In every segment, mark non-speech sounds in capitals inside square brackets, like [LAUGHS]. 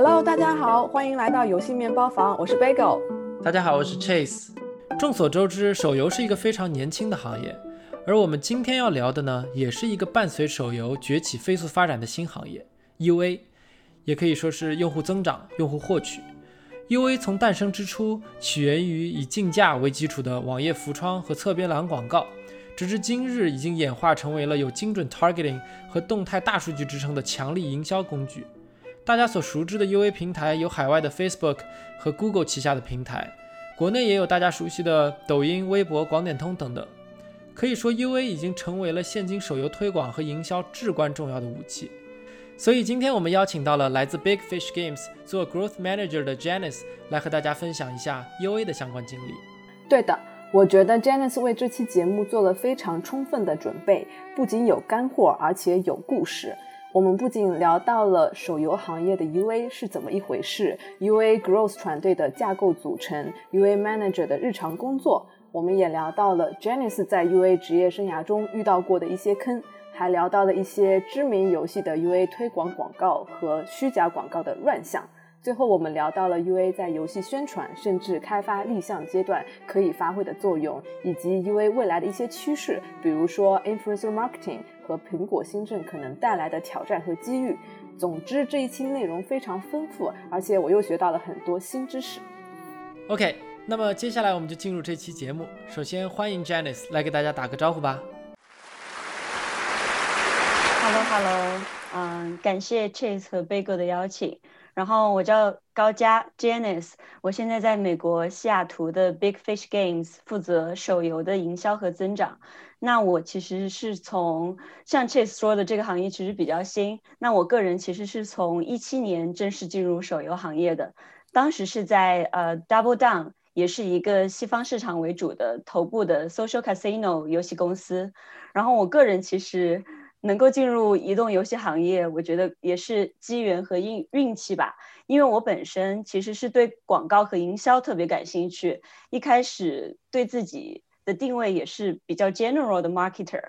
Hello，大家好，欢迎来到游戏面包房，我是 Bagel。大家好，我是 Chase。众所周知，手游是一个非常年轻的行业，而我们今天要聊的呢，也是一个伴随手游崛起飞速发展的新行业 ——UA，也可以说是用户增长、用户获取。UA 从诞生之初，起源于以竞价为基础的网页浮窗和侧边栏广告，直至今日已经演化成为了有精准 targeting 和动态大数据支撑的强力营销工具。大家所熟知的 UA 平台有海外的 Facebook 和 Google 旗下的平台，国内也有大家熟悉的抖音、微博、广点通等等。可以说，UA 已经成为了现今手游推广和营销至关重要的武器。所以今天我们邀请到了来自 Big Fish Games 做 Growth Manager 的 Janice 来和大家分享一下 UA 的相关经历。对的，我觉得 Janice 为这期节目做了非常充分的准备，不仅有干货，而且有故事。我们不仅聊到了手游行业的 UA 是怎么一回事，UA Growth 团队的架构组成，UA Manager 的日常工作，我们也聊到了 Janice 在 UA 职业生涯中遇到过的一些坑。还聊到了一些知名游戏的 UA 推广广告和虚假广告的乱象。最后，我们聊到了 UA 在游戏宣传甚至开发立项阶段可以发挥的作用，以及 UA 未来的一些趋势，比如说 Influencer Marketing 和苹果新政可能带来的挑战和机遇。总之，这一期内容非常丰富，而且我又学到了很多新知识。OK，那么接下来我们就进入这期节目。首先，欢迎 Janice 来给大家打个招呼吧。Hello，Hello，嗯，感谢 Chase 和 Bagel 的邀请。然后我叫高佳 Janice，我现在在美国西雅图的 Big Fish Games 负责手游的营销和增长。那我其实是从像 Chase 说的这个行业其实比较新。那我个人其实是从一七年正式进入手游行业的，当时是在呃 Double Down，也是一个西方市场为主的头部的 Social Casino 游戏公司。然后我个人其实。能够进入移动游戏行业，我觉得也是机缘和运运气吧。因为我本身其实是对广告和营销特别感兴趣，一开始对自己的定位也是比较 general 的 marketer，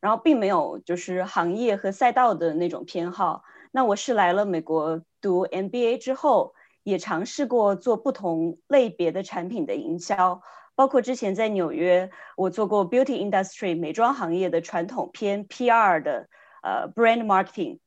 然后并没有就是行业和赛道的那种偏好。那我是来了美国读 MBA 之后，也尝试过做不同类别的产品的营销。包括之前在纽约，我做过 beauty industry 美妆行业的传统偏 PR 的呃 brand marketing，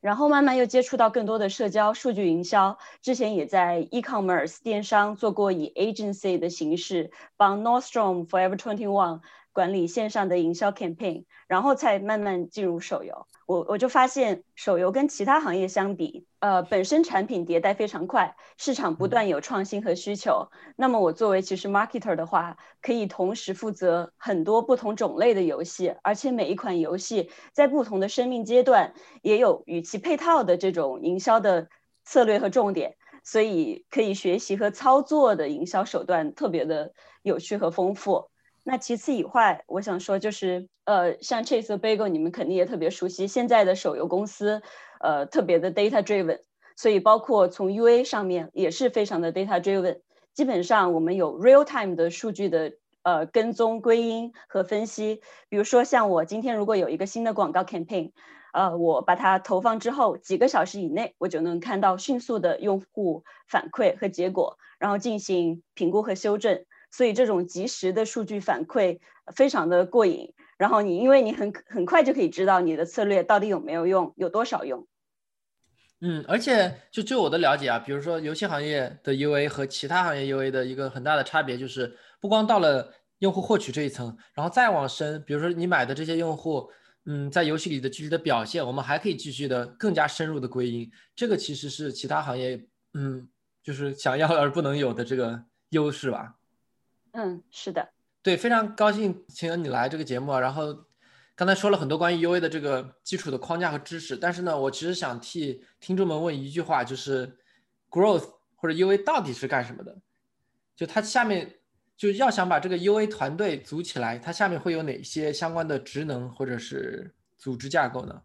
然后慢慢又接触到更多的社交数据营销。之前也在 e-commerce 电商做过以 agency 的形式帮 Nordstrom Forever Twenty One 管理线上的营销 campaign，然后才慢慢进入手游。我我就发现手游跟其他行业相比，呃，本身产品迭代非常快，市场不断有创新和需求。那么我作为其实 marketer 的话，可以同时负责很多不同种类的游戏，而且每一款游戏在不同的生命阶段也有与其配套的这种营销的策略和重点，所以可以学习和操作的营销手段特别的有趣和丰富。那其次以外，我想说就是，呃，像 Chase 和 Bagel，你们肯定也特别熟悉现在的手游公司，呃，特别的 data driven，所以包括从 UA 上面也是非常的 data driven。基本上我们有 real time 的数据的呃跟踪归因和分析。比如说像我今天如果有一个新的广告 campaign，呃，我把它投放之后，几个小时以内我就能看到迅速的用户反馈和结果，然后进行评估和修正。所以这种及时的数据反馈非常的过瘾，然后你因为你很很快就可以知道你的策略到底有没有用，有多少用。嗯，而且就就我的了解啊，比如说游戏行业的 UA 和其他行业 UA 的一个很大的差别就是，不光到了用户获取这一层，然后再往深，比如说你买的这些用户，嗯，在游戏里的具体的表现，我们还可以继续的更加深入的归因。这个其实是其他行业嗯，就是想要而不能有的这个优势吧。嗯，是的，对，非常高兴请你来这个节目啊。然后刚才说了很多关于 UA 的这个基础的框架和知识，但是呢，我其实想替听众们问一句话，就是 Growth 或者 UA 到底是干什么的？就它下面就要想把这个 UA 团队组起来，它下面会有哪些相关的职能或者是组织架构呢？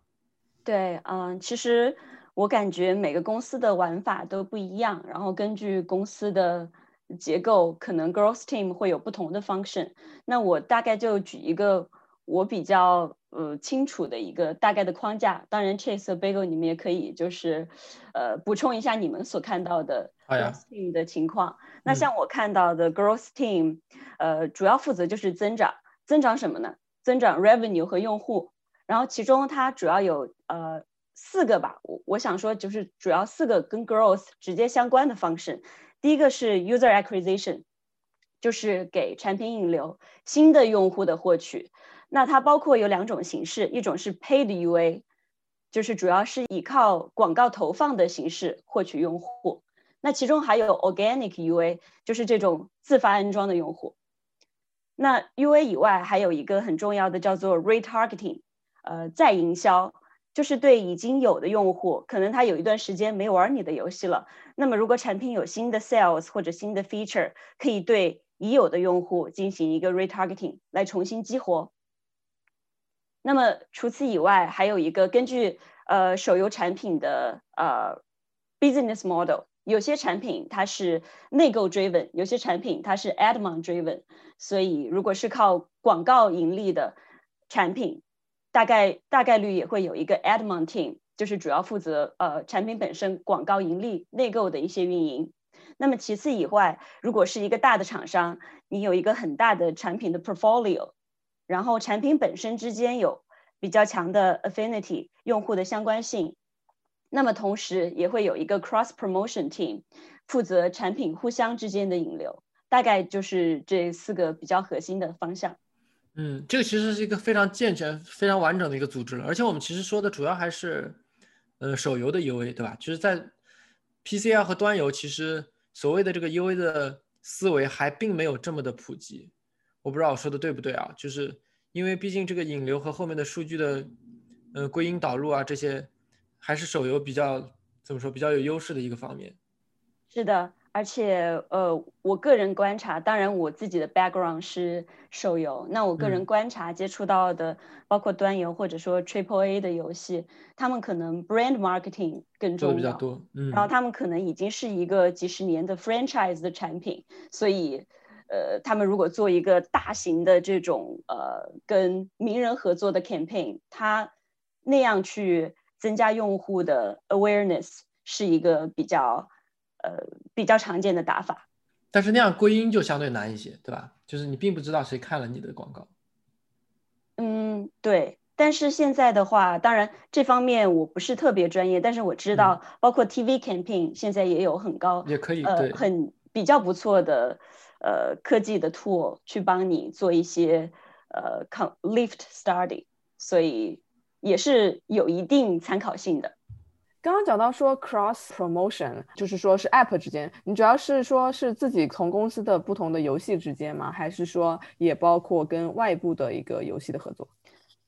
对，嗯，其实我感觉每个公司的玩法都不一样，然后根据公司的。结构可能 growth team 会有不同的 function，那我大概就举一个我比较呃清楚的一个大概的框架。当然，Chase 和 Bagel 你们也可以就是呃补充一下你们所看到的 growth team 的情况。那像我看到的 growth team，呃，主要负责就是增长，增长什么呢？增长 revenue 和用户。然后其中它主要有呃四个吧，我我想说就是主要四个跟 growth 直接相关的方式。第一个是 user acquisition，就是给产品引流新的用户的获取。那它包括有两种形式，一种是 paid UA，就是主要是依靠广告投放的形式获取用户。那其中还有 organic UA，就是这种自发安装的用户。那 UA 以外还有一个很重要的叫做 retargeting。呃，再营销就是对已经有的用户，可能他有一段时间没玩你的游戏了。那么，如果产品有新的 sales 或者新的 feature，可以对已有的用户进行一个 retargeting 来重新激活。那么除此以外，还有一个根据呃手游产品的呃 business model，有些产品它是内购 driven，有些产品它是 admin driven。所以，如果是靠广告盈利的产品，大概大概率也会有一个 admin team，就是主要负责呃产品本身广告盈利内购的一些运营。那么其次以外，如果是一个大的厂商，你有一个很大的产品的 portfolio，然后产品本身之间有比较强的 affinity 用户的相关性，那么同时也会有一个 cross promotion team，负责产品互相之间的引流。大概就是这四个比较核心的方向。嗯，这个其实是一个非常健全、非常完整的一个组织了。而且我们其实说的主要还是，呃，手游的 UA，对吧？就是在 PCL 和端游，其实所谓的这个 UA 的思维还并没有这么的普及。我不知道我说的对不对啊？就是因为毕竟这个引流和后面的数据的，呃，归因导入啊这些，还是手游比较怎么说比较有优势的一个方面。是的。而且，呃，我个人观察，当然我自己的 background 是手游，那我个人观察接触到的，包括端游或者说 triple A 的游戏，他们可能 brand marketing 更重要，比较多，嗯，然后他们可能已经是一个几十年的 franchise 的产品，所以，呃，他们如果做一个大型的这种呃跟名人合作的 campaign，他那样去增加用户的 awareness 是一个比较。呃，比较常见的打法，但是那样归因就相对难一些，对吧？就是你并不知道谁看了你的广告。嗯，对。但是现在的话，当然这方面我不是特别专业，但是我知道，包括 TV campaign 现在也有很高，也可以，呃，很比较不错的呃科技的 tool 去帮你做一些呃 lift study，所以也是有一定参考性的。刚刚讲到说 cross promotion，就是说是 app 之间，你主要是说是自己从公司的不同的游戏之间吗？还是说也包括跟外部的一个游戏的合作？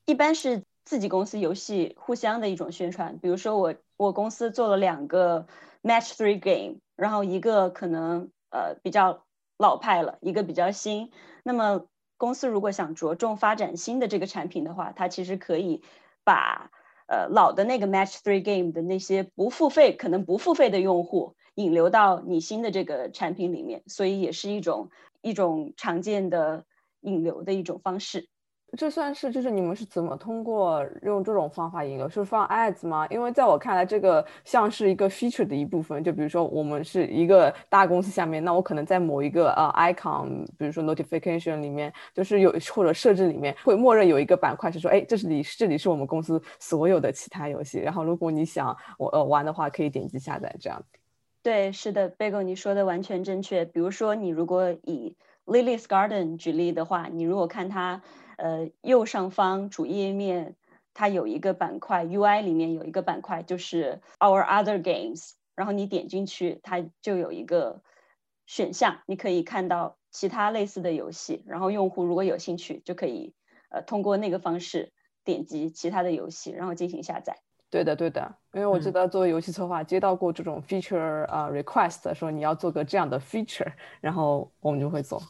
一般是自己公司游戏互相的一种宣传。比如说我我公司做了两个 match three game，然后一个可能呃比较老派了，一个比较新。那么公司如果想着重发展新的这个产品的话，它其实可以把。呃，老的那个 Match Three Game 的那些不付费，可能不付费的用户引流到你新的这个产品里面，所以也是一种一种常见的引流的一种方式。这算是就是你们是怎么通过用这种方法引流？是放 ads 吗？因为在我看来，这个像是一个 feature 的一部分。就比如说，我们是一个大公司下面，那我可能在某一个呃 icon，比如说 notification 里面，就是有或者设置里面会默认有一个板块是说，哎，这是里这里是我们公司所有的其他游戏。然后如果你想我呃玩的话，可以点击下载这样。对，是的，Bagel，你说的完全正确。比如说，你如果以 Lily's Garden 举例的话，你如果看它。呃，右上方主页面它有一个板块，UI 里面有一个板块，就是 Our Other Games。然后你点进去，它就有一个选项，你可以看到其他类似的游戏。然后用户如果有兴趣，就可以呃通过那个方式点击其他的游戏，然后进行下载。对的，对的，因为我记得作为游戏策划，接到过这种 feature 啊 request，说你要做个这样的 feature，然后我们就会做。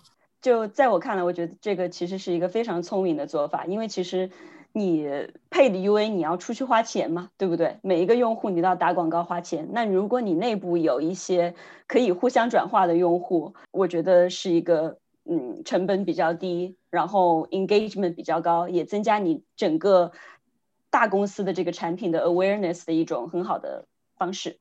就在我看来，我觉得这个其实是一个非常聪明的做法，因为其实你配的 UA 你要出去花钱嘛，对不对？每一个用户你都要打广告花钱。那如果你内部有一些可以互相转化的用户，我觉得是一个嗯成本比较低，然后 engagement 比较高，也增加你整个大公司的这个产品的 awareness 的一种很好的方式。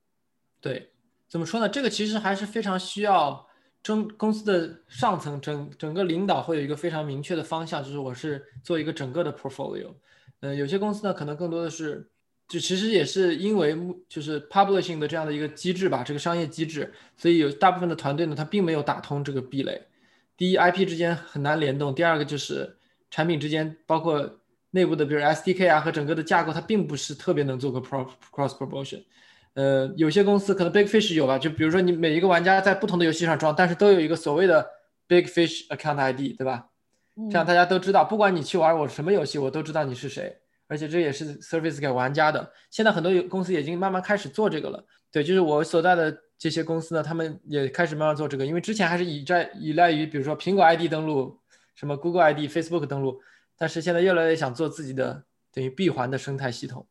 对，怎么说呢？这个其实还是非常需要。中公司的上层整整个领导会有一个非常明确的方向，就是我是做一个整个的 portfolio。呃，有些公司呢，可能更多的是，就其实也是因为就是 publishing 的这样的一个机制吧，这个商业机制，所以有大部分的团队呢，它并没有打通这个壁垒。第一，IP 之间很难联动；第二个就是产品之间，包括内部的，比如 SDK 啊和整个的架构，它并不是特别能做个 cross promotion。呃，有些公司可能 Big Fish 有吧，就比如说你每一个玩家在不同的游戏上装，但是都有一个所谓的 Big Fish Account ID，对吧？这样大家都知道，不管你去玩我什么游戏，我都知道你是谁，而且这也是 Service 给玩家的。现在很多公司已经慢慢开始做这个了。对，就是我所在的这些公司呢，他们也开始慢慢做这个，因为之前还是依在依赖于比如说苹果 ID 登录，什么 Google ID、Facebook 登录，但是现在越来越想做自己的等于闭环的生态系统。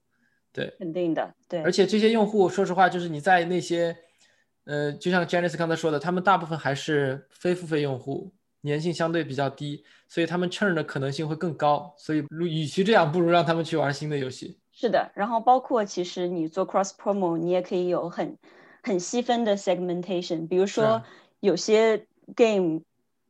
对，肯定的，对。而且这些用户，说实话，就是你在那些，呃，就像 Janice 刚才说的，他们大部分还是非付费用户，粘性相对比较低，所以他们 churn 的可能性会更高。所以，与其这样，不如让他们去玩新的游戏。是的，然后包括其实你做 cross promo，你也可以有很很细分的 segmentation。比如说，有些 game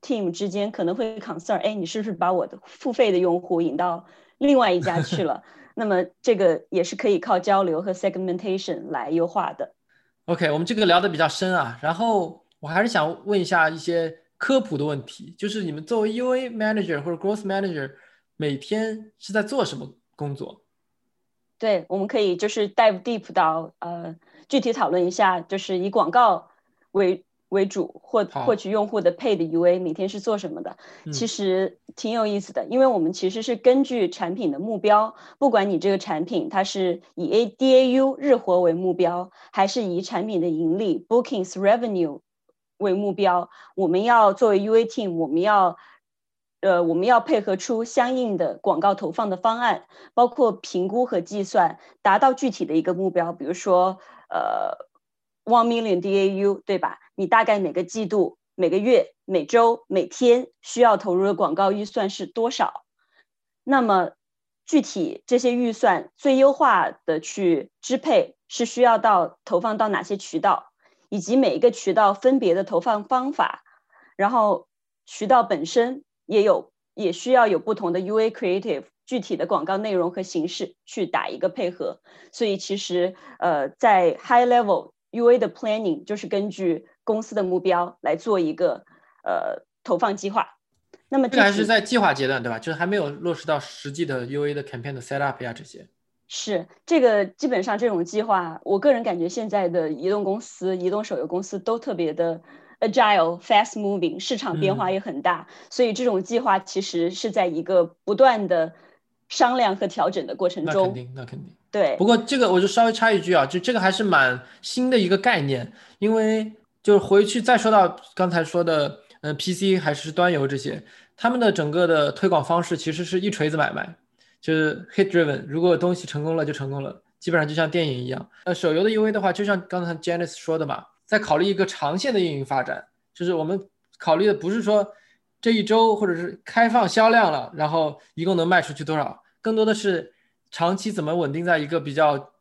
team 之间可能会 concern，哎，你是不是把我的付费的用户引到另外一家去了？[LAUGHS] 那么这个也是可以靠交流和 segmentation 来优化的。OK，我们这个聊的比较深啊，然后我还是想问一下一些科普的问题，就是你们作为 UA manager 或者 growth manager，每天是在做什么工作？对，我们可以就是 dive deep 到呃具体讨论一下，就是以广告为。为主获获取用户的 paid UA 每天是做什么的？其实挺有意思的，因为我们其实是根据产品的目标，不管你这个产品它是以 A DAU 日活为目标，还是以产品的盈利 bookings revenue 为目标，我们要作为 UA team，我们要呃我们要配合出相应的广告投放的方案，包括评估和计算，达到具体的一个目标，比如说呃。One million DAU，对吧？你大概每个季度、每个月、每周、每天需要投入的广告预算是多少？那么具体这些预算最优化的去支配是需要到投放到哪些渠道，以及每一个渠道分别的投放方法，然后渠道本身也有也需要有不同的 UA creative 具体的广告内容和形式去打一个配合。所以其实呃在 high level。U A 的 planning 就是根据公司的目标来做一个呃投放计划。那么这个还是在计划阶段，对吧？就是还没有落实到实际的 U A 的 campaign 的 set up 呀这些。是这个基本上这种计划，我个人感觉现在的移动公司、移动手游公司都特别的 agile、fast moving，市场变化也很大，所以这种计划其实是在一个不断的商量和调整的过程中。那肯定，那肯定。对，不过这个我就稍微插一句啊，就这个还是蛮新的一个概念，因为就是回去再说到刚才说的，嗯，PC 还是端游这些，他们的整个的推广方式其实是一锤子买卖，就是 hit driven，如果东西成功了就成功了，基本上就像电影一样。呃，手游的 UA 的话，就像刚才 Janice 说的嘛，在考虑一个长线的运营发展，就是我们考虑的不是说这一周或者是开放销量了，然后一共能卖出去多少，更多的是。长期怎么稳定在一个比较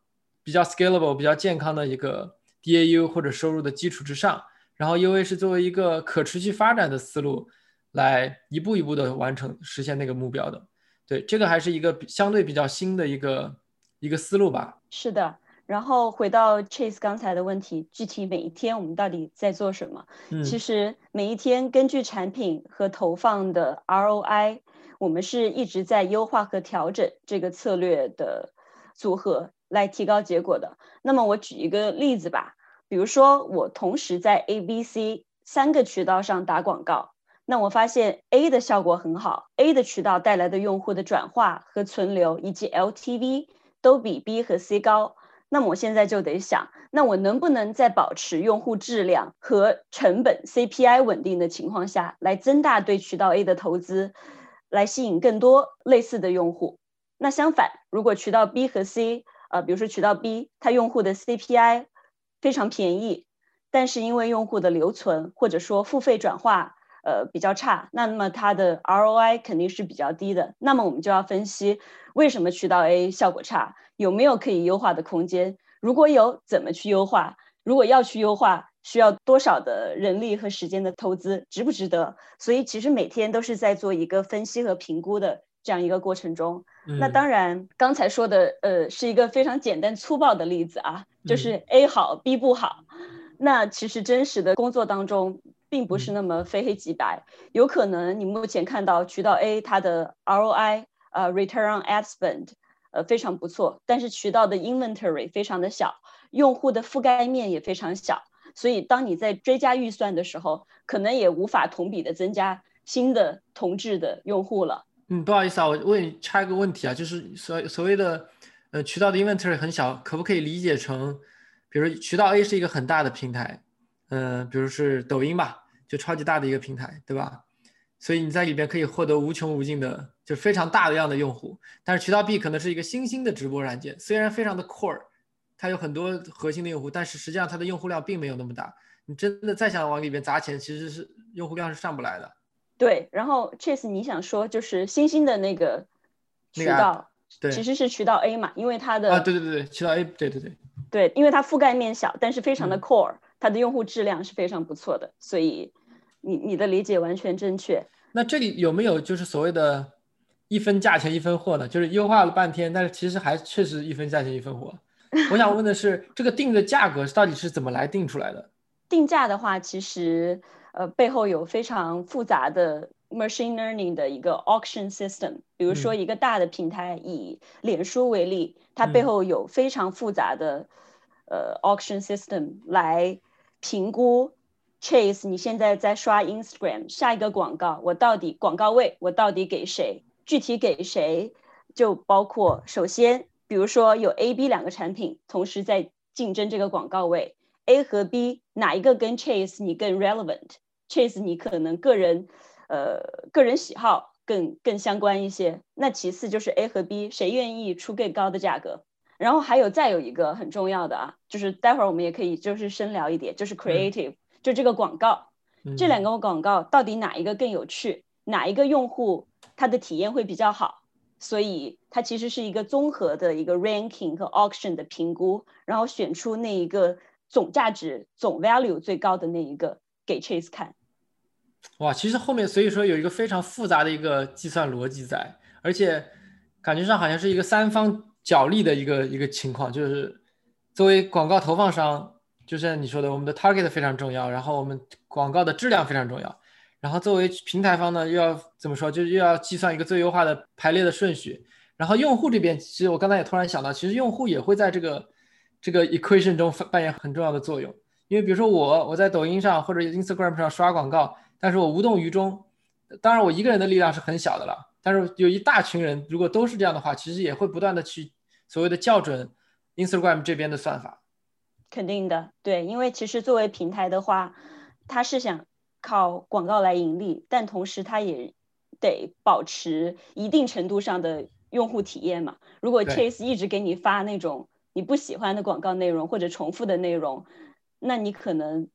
比较 scalable、比较健康的一个 DAU 或者收入的基础之上，然后 UA 是作为一个可持续发展的思路，来一步一步的完成实现那个目标的。对，这个还是一个相对比较新的一个一个思路吧。是的，然后回到 Chase 刚才的问题，具体每一天我们到底在做什么？嗯，其实每一天根据产品和投放的 ROI。我们是一直在优化和调整这个策略的组合来提高结果的。那么我举一个例子吧，比如说我同时在 A、B、C 三个渠道上打广告，那我发现 A 的效果很好，A 的渠道带来的用户的转化和存留以及 LTV 都比 B 和 C 高。那么我现在就得想，那我能不能在保持用户质量和成本 CPI 稳定的情况下来增大对渠道 A 的投资？来吸引更多类似的用户。那相反，如果渠道 B 和 C，呃，比如说渠道 B，它用户的 CPI 非常便宜，但是因为用户的留存或者说付费转化，呃比较差，那么它的 ROI 肯定是比较低的。那么我们就要分析为什么渠道 A 效果差，有没有可以优化的空间？如果有，怎么去优化？如果要去优化，需要多少的人力和时间的投资，值不值得？所以其实每天都是在做一个分析和评估的这样一个过程中。那当然，刚才说的呃是一个非常简单粗暴的例子啊，就是 A 好 B 不好。那其实真实的工作当中，并不是那么非黑即白，有可能你目前看到渠道 A 它的 ROI 呃 Return on Ad Spend 呃非常不错，但是渠道的 Inventory 非常的小，用户的覆盖面也非常小。所以，当你在追加预算的时候，可能也无法同比的增加新的同质的用户了。嗯，不好意思啊，我问你插一个问题啊，就是所所谓的呃渠道的 inventory 很小，可不可以理解成，比如渠道 A 是一个很大的平台，嗯，比如是抖音吧，就超级大的一个平台，对吧？所以你在里边可以获得无穷无尽的，就非常大的量的用户。但是渠道 B 可能是一个新兴的直播软件，虽然非常的 core。它有很多核心的用户，但是实际上它的用户量并没有那么大。你真的再想往里边砸钱，其实是用户量是上不来的。对，然后 Chase，你想说就是星星的那个渠道，对，其实是渠道 A 嘛，因为它的啊，对对对对，渠道 A，对对对，对，因为它覆盖面小，但是非常的 core，它的用户质量是非常不错的，所以你你的理解完全正确。那这里有没有就是所谓的一分价钱一分货呢？就是优化了半天，但是其实还确实一分价钱一分货。[LAUGHS] 我想问的是，这个定的价格到底是怎么来定出来的？定价的话，其实呃背后有非常复杂的 machine learning 的一个 auction system。比如说一个大的平台，以脸书为例，它背后有非常复杂的呃 auction system 来评估 chase。你现在在刷 Instagram，下一个广告我到底广告位我到底给谁？具体给谁？就包括首先。比如说有 A、B 两个产品同时在竞争这个广告位，A 和 B 哪一个跟 Chase 你更 relevant？Chase 你可能个人，呃，个人喜好更更相关一些。那其次就是 A 和 B 谁愿意出更高的价格？然后还有再有一个很重要的啊，就是待会儿我们也可以就是深聊一点，就是 creative，就这个广告，这两个广告到底哪一个更有趣？哪一个用户他的体验会比较好？所以它其实是一个综合的一个 ranking 和 auction 的评估，然后选出那一个总价值、总 value 最高的那一个给 Chase 看。哇，其实后面所以说有一个非常复杂的一个计算逻辑在，而且感觉上好像是一个三方角力的一个一个情况，就是作为广告投放商，就像你说的，我们的 target 非常重要，然后我们广告的质量非常重要。然后作为平台方呢，又要怎么说？就又要计算一个最优化的排列的顺序。然后用户这边，其实我刚才也突然想到，其实用户也会在这个这个 equation 中扮演很重要的作用。因为比如说我我在抖音上或者 Instagram 上刷广告，但是我无动于衷。当然我一个人的力量是很小的了，但是有一大群人，如果都是这样的话，其实也会不断的去所谓的校准 Instagram 这边的算法。肯定的，对，因为其实作为平台的话，它是想。靠广告来盈利，但同时它也得保持一定程度上的用户体验嘛。如果 Chase 一直给你发那种你不喜欢的广告内容或者重复的内容，那你可能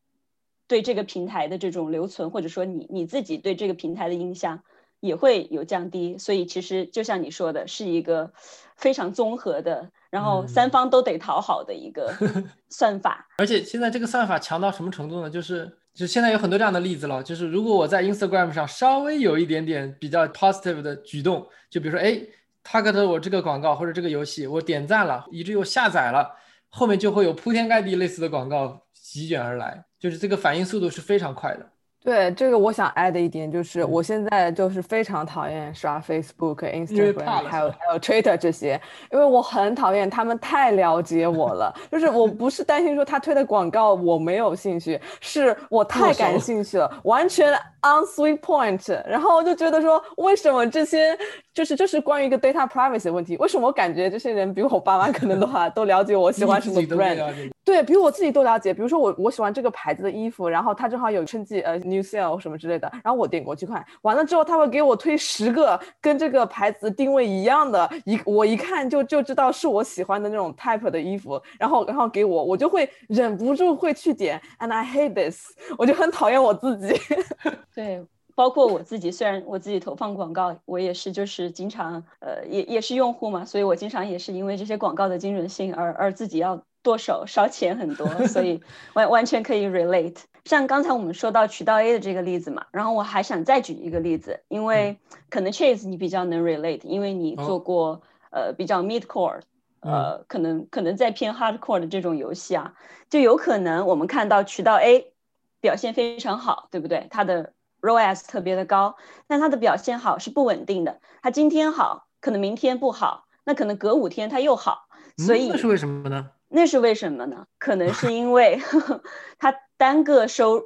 对这个平台的这种留存，或者说你你自己对这个平台的印象也会有降低。所以其实就像你说的，是一个非常综合的，然后三方都得讨好的一个 [LAUGHS] 算法。而且现在这个算法强到什么程度呢？就是。就现在有很多这样的例子了，就是如果我在 Instagram 上稍微有一点点比较 positive 的举动，就比如说，哎，target 我这个广告或者这个游戏，我点赞了，以至于我下载了，后面就会有铺天盖地类似的广告席卷而来，就是这个反应速度是非常快的。对这个，我想 add 一点，就是我现在就是非常讨厌刷 Facebook、Instagram，还有还有 Twitter 这些，因为我很讨厌他们太了解我了。就是我不是担心说他推的广告我没有兴趣，是我 [LAUGHS] 太感兴趣了，完全 on sweet point。然后我就觉得说，为什么这些就是就是关于一个 data privacy 的问题？为什么我感觉这些人比我爸妈可能的话都了解我喜欢什么 brand？对比我自己都了解，比如说我我喜欢这个牌子的衣服，然后它正好有春季呃 new sale 什么之类的，然后我点过去看，完了之后他会给我推十个跟这个牌子定位一样的，一我一看就就知道是我喜欢的那种 type 的衣服，然后然后给我，我就会忍不住会去点，and I hate this，[LAUGHS] 我就很讨厌我自己。[LAUGHS] 对包括我自己，虽然我自己投放广告，我也是就是经常呃也也是用户嘛，所以我经常也是因为这些广告的精准性而而自己要剁手烧钱很多，[LAUGHS] 所以完完全可以 relate。像刚才我们说到渠道 A 的这个例子嘛，然后我还想再举一个例子，因为可能 Chase 你比较能 relate，因为你做过呃比较 mid core，呃可能可能在偏 hard core 的这种游戏啊，就有可能我们看到渠道 A 表现非常好，对不对？它的 ROAS 特别的高，但它的表现好是不稳定的，它今天好，可能明天不好，那可能隔五天它又好，所以那是为什么呢？那是为什么呢？可能是因为 [LAUGHS] 他。单个收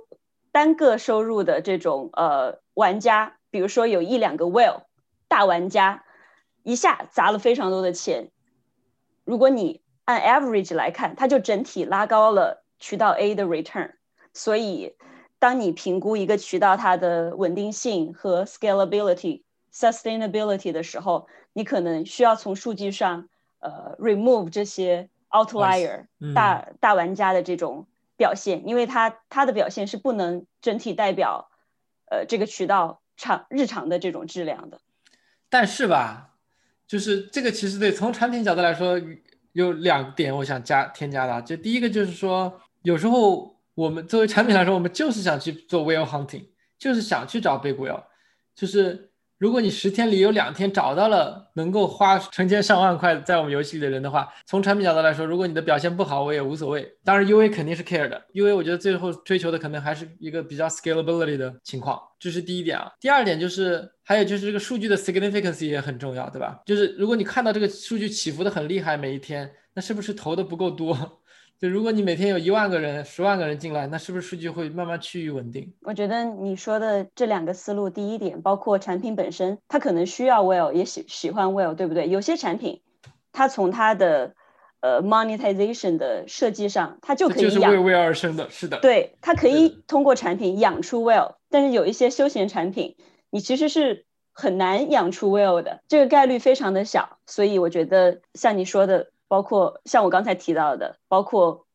单个收入的这种呃玩家，比如说有一两个 whale 大玩家，一下砸了非常多的钱。如果你按 average 来看，它就整体拉高了渠道 A 的 return。所以，当你评估一个渠道它的稳定性和 scalability、sustainability 的时候，你可能需要从数据上呃 remove 这些 outlier 大大玩家的这种。表现，因为它它的表现是不能整体代表，呃，这个渠道常日常的这种质量的。但是吧，就是这个其实对从产品角度来说，有两点我想加添加的。就第一个就是说，有时候我们作为产品来说，我们就是想去做 whale hunting，就是想去找 big whale，就是。如果你十天里有两天找到了能够花成千上万块在我们游戏里的人的话，从产品角度来说，如果你的表现不好，我也无所谓。当然，UA 肯定是 care 的，UA 我觉得最后追求的可能还是一个比较 scalability 的情况，这是第一点啊。第二点就是，还有就是这个数据的 significance 也很重要，对吧？就是如果你看到这个数据起伏的很厉害，每一天，那是不是投的不够多？就如果你每天有一万个人、十万个人进来，那是不是数据会慢慢趋于稳定？我觉得你说的这两个思路，第一点，包括产品本身，它可能需要 well，也喜喜欢 well，对不对？有些产品，它从它的呃 monetization 的设计上，它就可以就是为 well 而生的，是的。对，它可以通过产品养出 well，但是有一些休闲产品，你其实是很难养出 well 的，这个概率非常的小。所以我觉得像你说的。包括像我刚才提到的，包括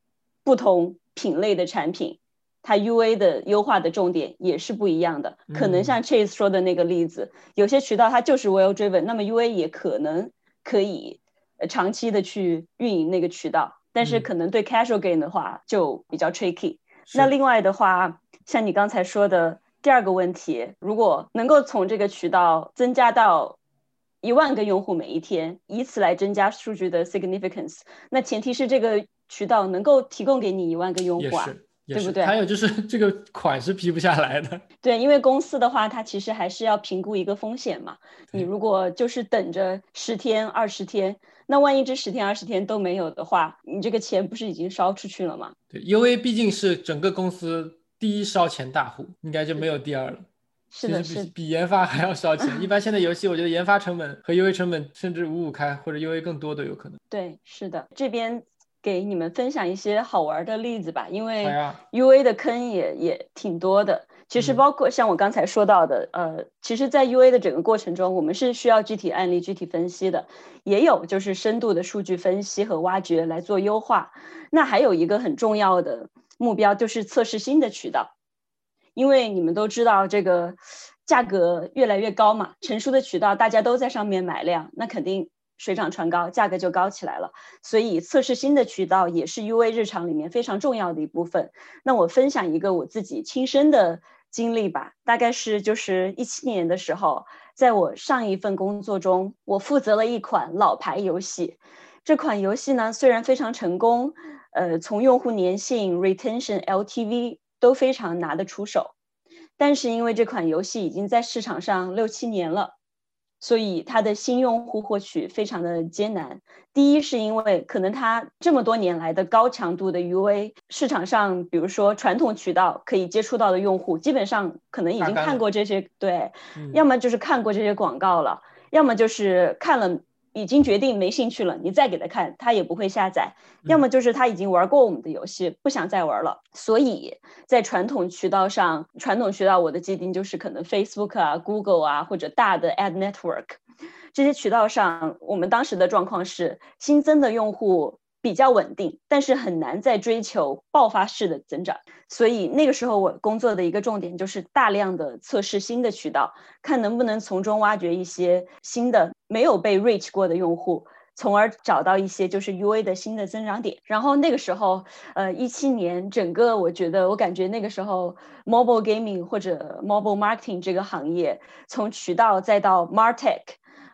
不同品类的产品，它 UA 的优化的重点也是不一样的。可能像 Chase 说的那个例子，有些渠道它就是 Well driven，那么 UA 也可能可以长期的去运营那个渠道，但是可能对 Casual Game 的话就比较 tricky。那另外的话，像你刚才说的第二个问题，如果能够从这个渠道增加到。一万个用户每一天，以此来增加数据的 significance。那前提是这个渠道能够提供给你一万个用户啊，对不对？还有就是 [LAUGHS] 这个款是批不下来的。对，因为公司的话，它其实还是要评估一个风险嘛。你如果就是等着十天、二十天，那万一这十天、二十天都没有的话，你这个钱不是已经烧出去了吗？对因为毕竟是整个公司第一烧钱大户，应该就没有第二了。是的，是比研发还要烧钱。一般现在 [LAUGHS] 游戏，我觉得研发成本和 UA 成本甚至五五开，或者 UA 更多都有可能。对，是的。这边给你们分享一些好玩的例子吧，因为 UA 的坑也也挺多的。其实包括像我刚才说到的，呃，其实，在 UA 的整个过程中，我们是需要具体案例、具体分析的，也有就是深度的数据分析和挖掘来做优化。那还有一个很重要的目标，就是测试新的渠道。因为你们都知道这个价格越来越高嘛，成熟的渠道大家都在上面买量，那肯定水涨船高，价格就高起来了。所以测试新的渠道也是 UA 日常里面非常重要的一部分。那我分享一个我自己亲身的经历吧，大概是就是一七年的时候，在我上一份工作中，我负责了一款老牌游戏。这款游戏呢虽然非常成功，呃，从用户粘性、retention、LTV。都非常拿得出手，但是因为这款游戏已经在市场上六七年了，所以它的新用户获取非常的艰难。第一是因为可能它这么多年来的高强度的 UA 市场上，比如说传统渠道可以接触到的用户，基本上可能已经看过这些，对，要么就是看过这些广告了，要么就是看了。已经决定没兴趣了，你再给他看，他也不会下载。要么就是他已经玩过我们的游戏，不想再玩了。所以在传统渠道上，传统渠道我的界定就是可能 Facebook 啊、Google 啊或者大的 Ad Network 这些渠道上，我们当时的状况是新增的用户比较稳定，但是很难再追求爆发式的增长。所以那个时候我工作的一个重点就是大量的测试新的渠道，看能不能从中挖掘一些新的没有被 reach 过的用户。从而找到一些就是 U A 的新的增长点。然后那个时候，呃，一七年整个我觉得我感觉那个时候 mobile gaming 或者 mobile marketing 这个行业，从渠道再到 martech，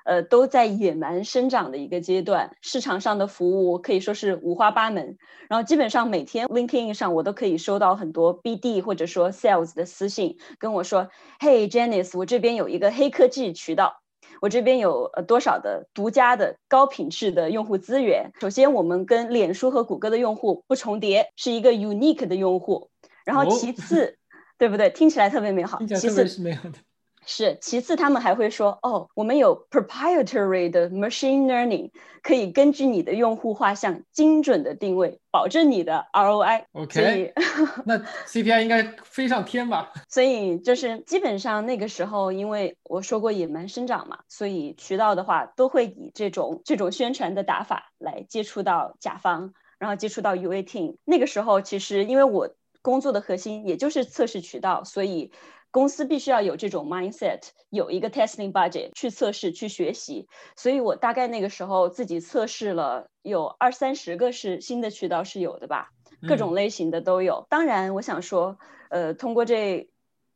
呃，都在野蛮生长的一个阶段。市场上的服务可以说是五花八门。然后基本上每天 LinkedIn 上我都可以收到很多 B D 或者说 sales 的私信，跟我说：“Hey Janice，我这边有一个黑科技渠道。”我这边有呃多少的独家的高品质的用户资源？首先，我们跟脸书和谷歌的用户不重叠，是一个 unique 的用户。然后其次，对不对？听起来特别美好。其次是美好的。是，其次他们还会说，哦，我们有 proprietary 的 machine learning，可以根据你的用户画像精准的定位，保证你的 ROI。OK，[LAUGHS] [LAUGHS] 那 CPI 应该飞上天吧？所以就是基本上那个时候，因为我说过野蛮生长嘛，所以渠道的话都会以这种这种宣传的打法来接触到甲方，然后接触到 UA team。那个时候其实因为我工作的核心也就是测试渠道，所以。公司必须要有这种 mindset，有一个 testing budget 去测试、去学习。所以我大概那个时候自己测试了有二三十个是新的渠道是有的吧，各种类型的都有。当然，我想说，呃，通过这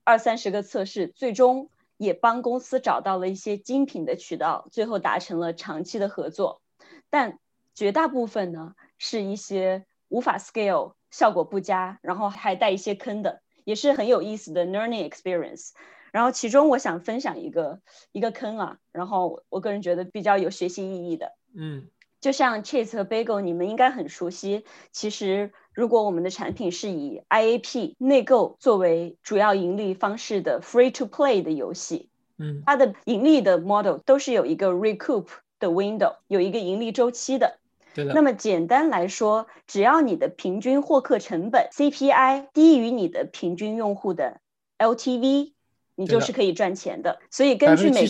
二三十个测试，最终也帮公司找到了一些精品的渠道，最后达成了长期的合作。但绝大部分呢，是一些无法 scale、效果不佳，然后还带一些坑的。也是很有意思的 learning experience，然后其中我想分享一个一个坑啊，然后我个人觉得比较有学习意义的，嗯，就像 Chase 和 Bagel，你们应该很熟悉。其实如果我们的产品是以 IAP 内购作为主要盈利方式的 free to play 的游戏，嗯，它的盈利的 model 都是有一个 recoup 的 window，有一个盈利周期的。那么简单来说，只要你的平均获客成本 CPI 低于你的平均用户的 LTV，你就是可以赚钱的。所以根据每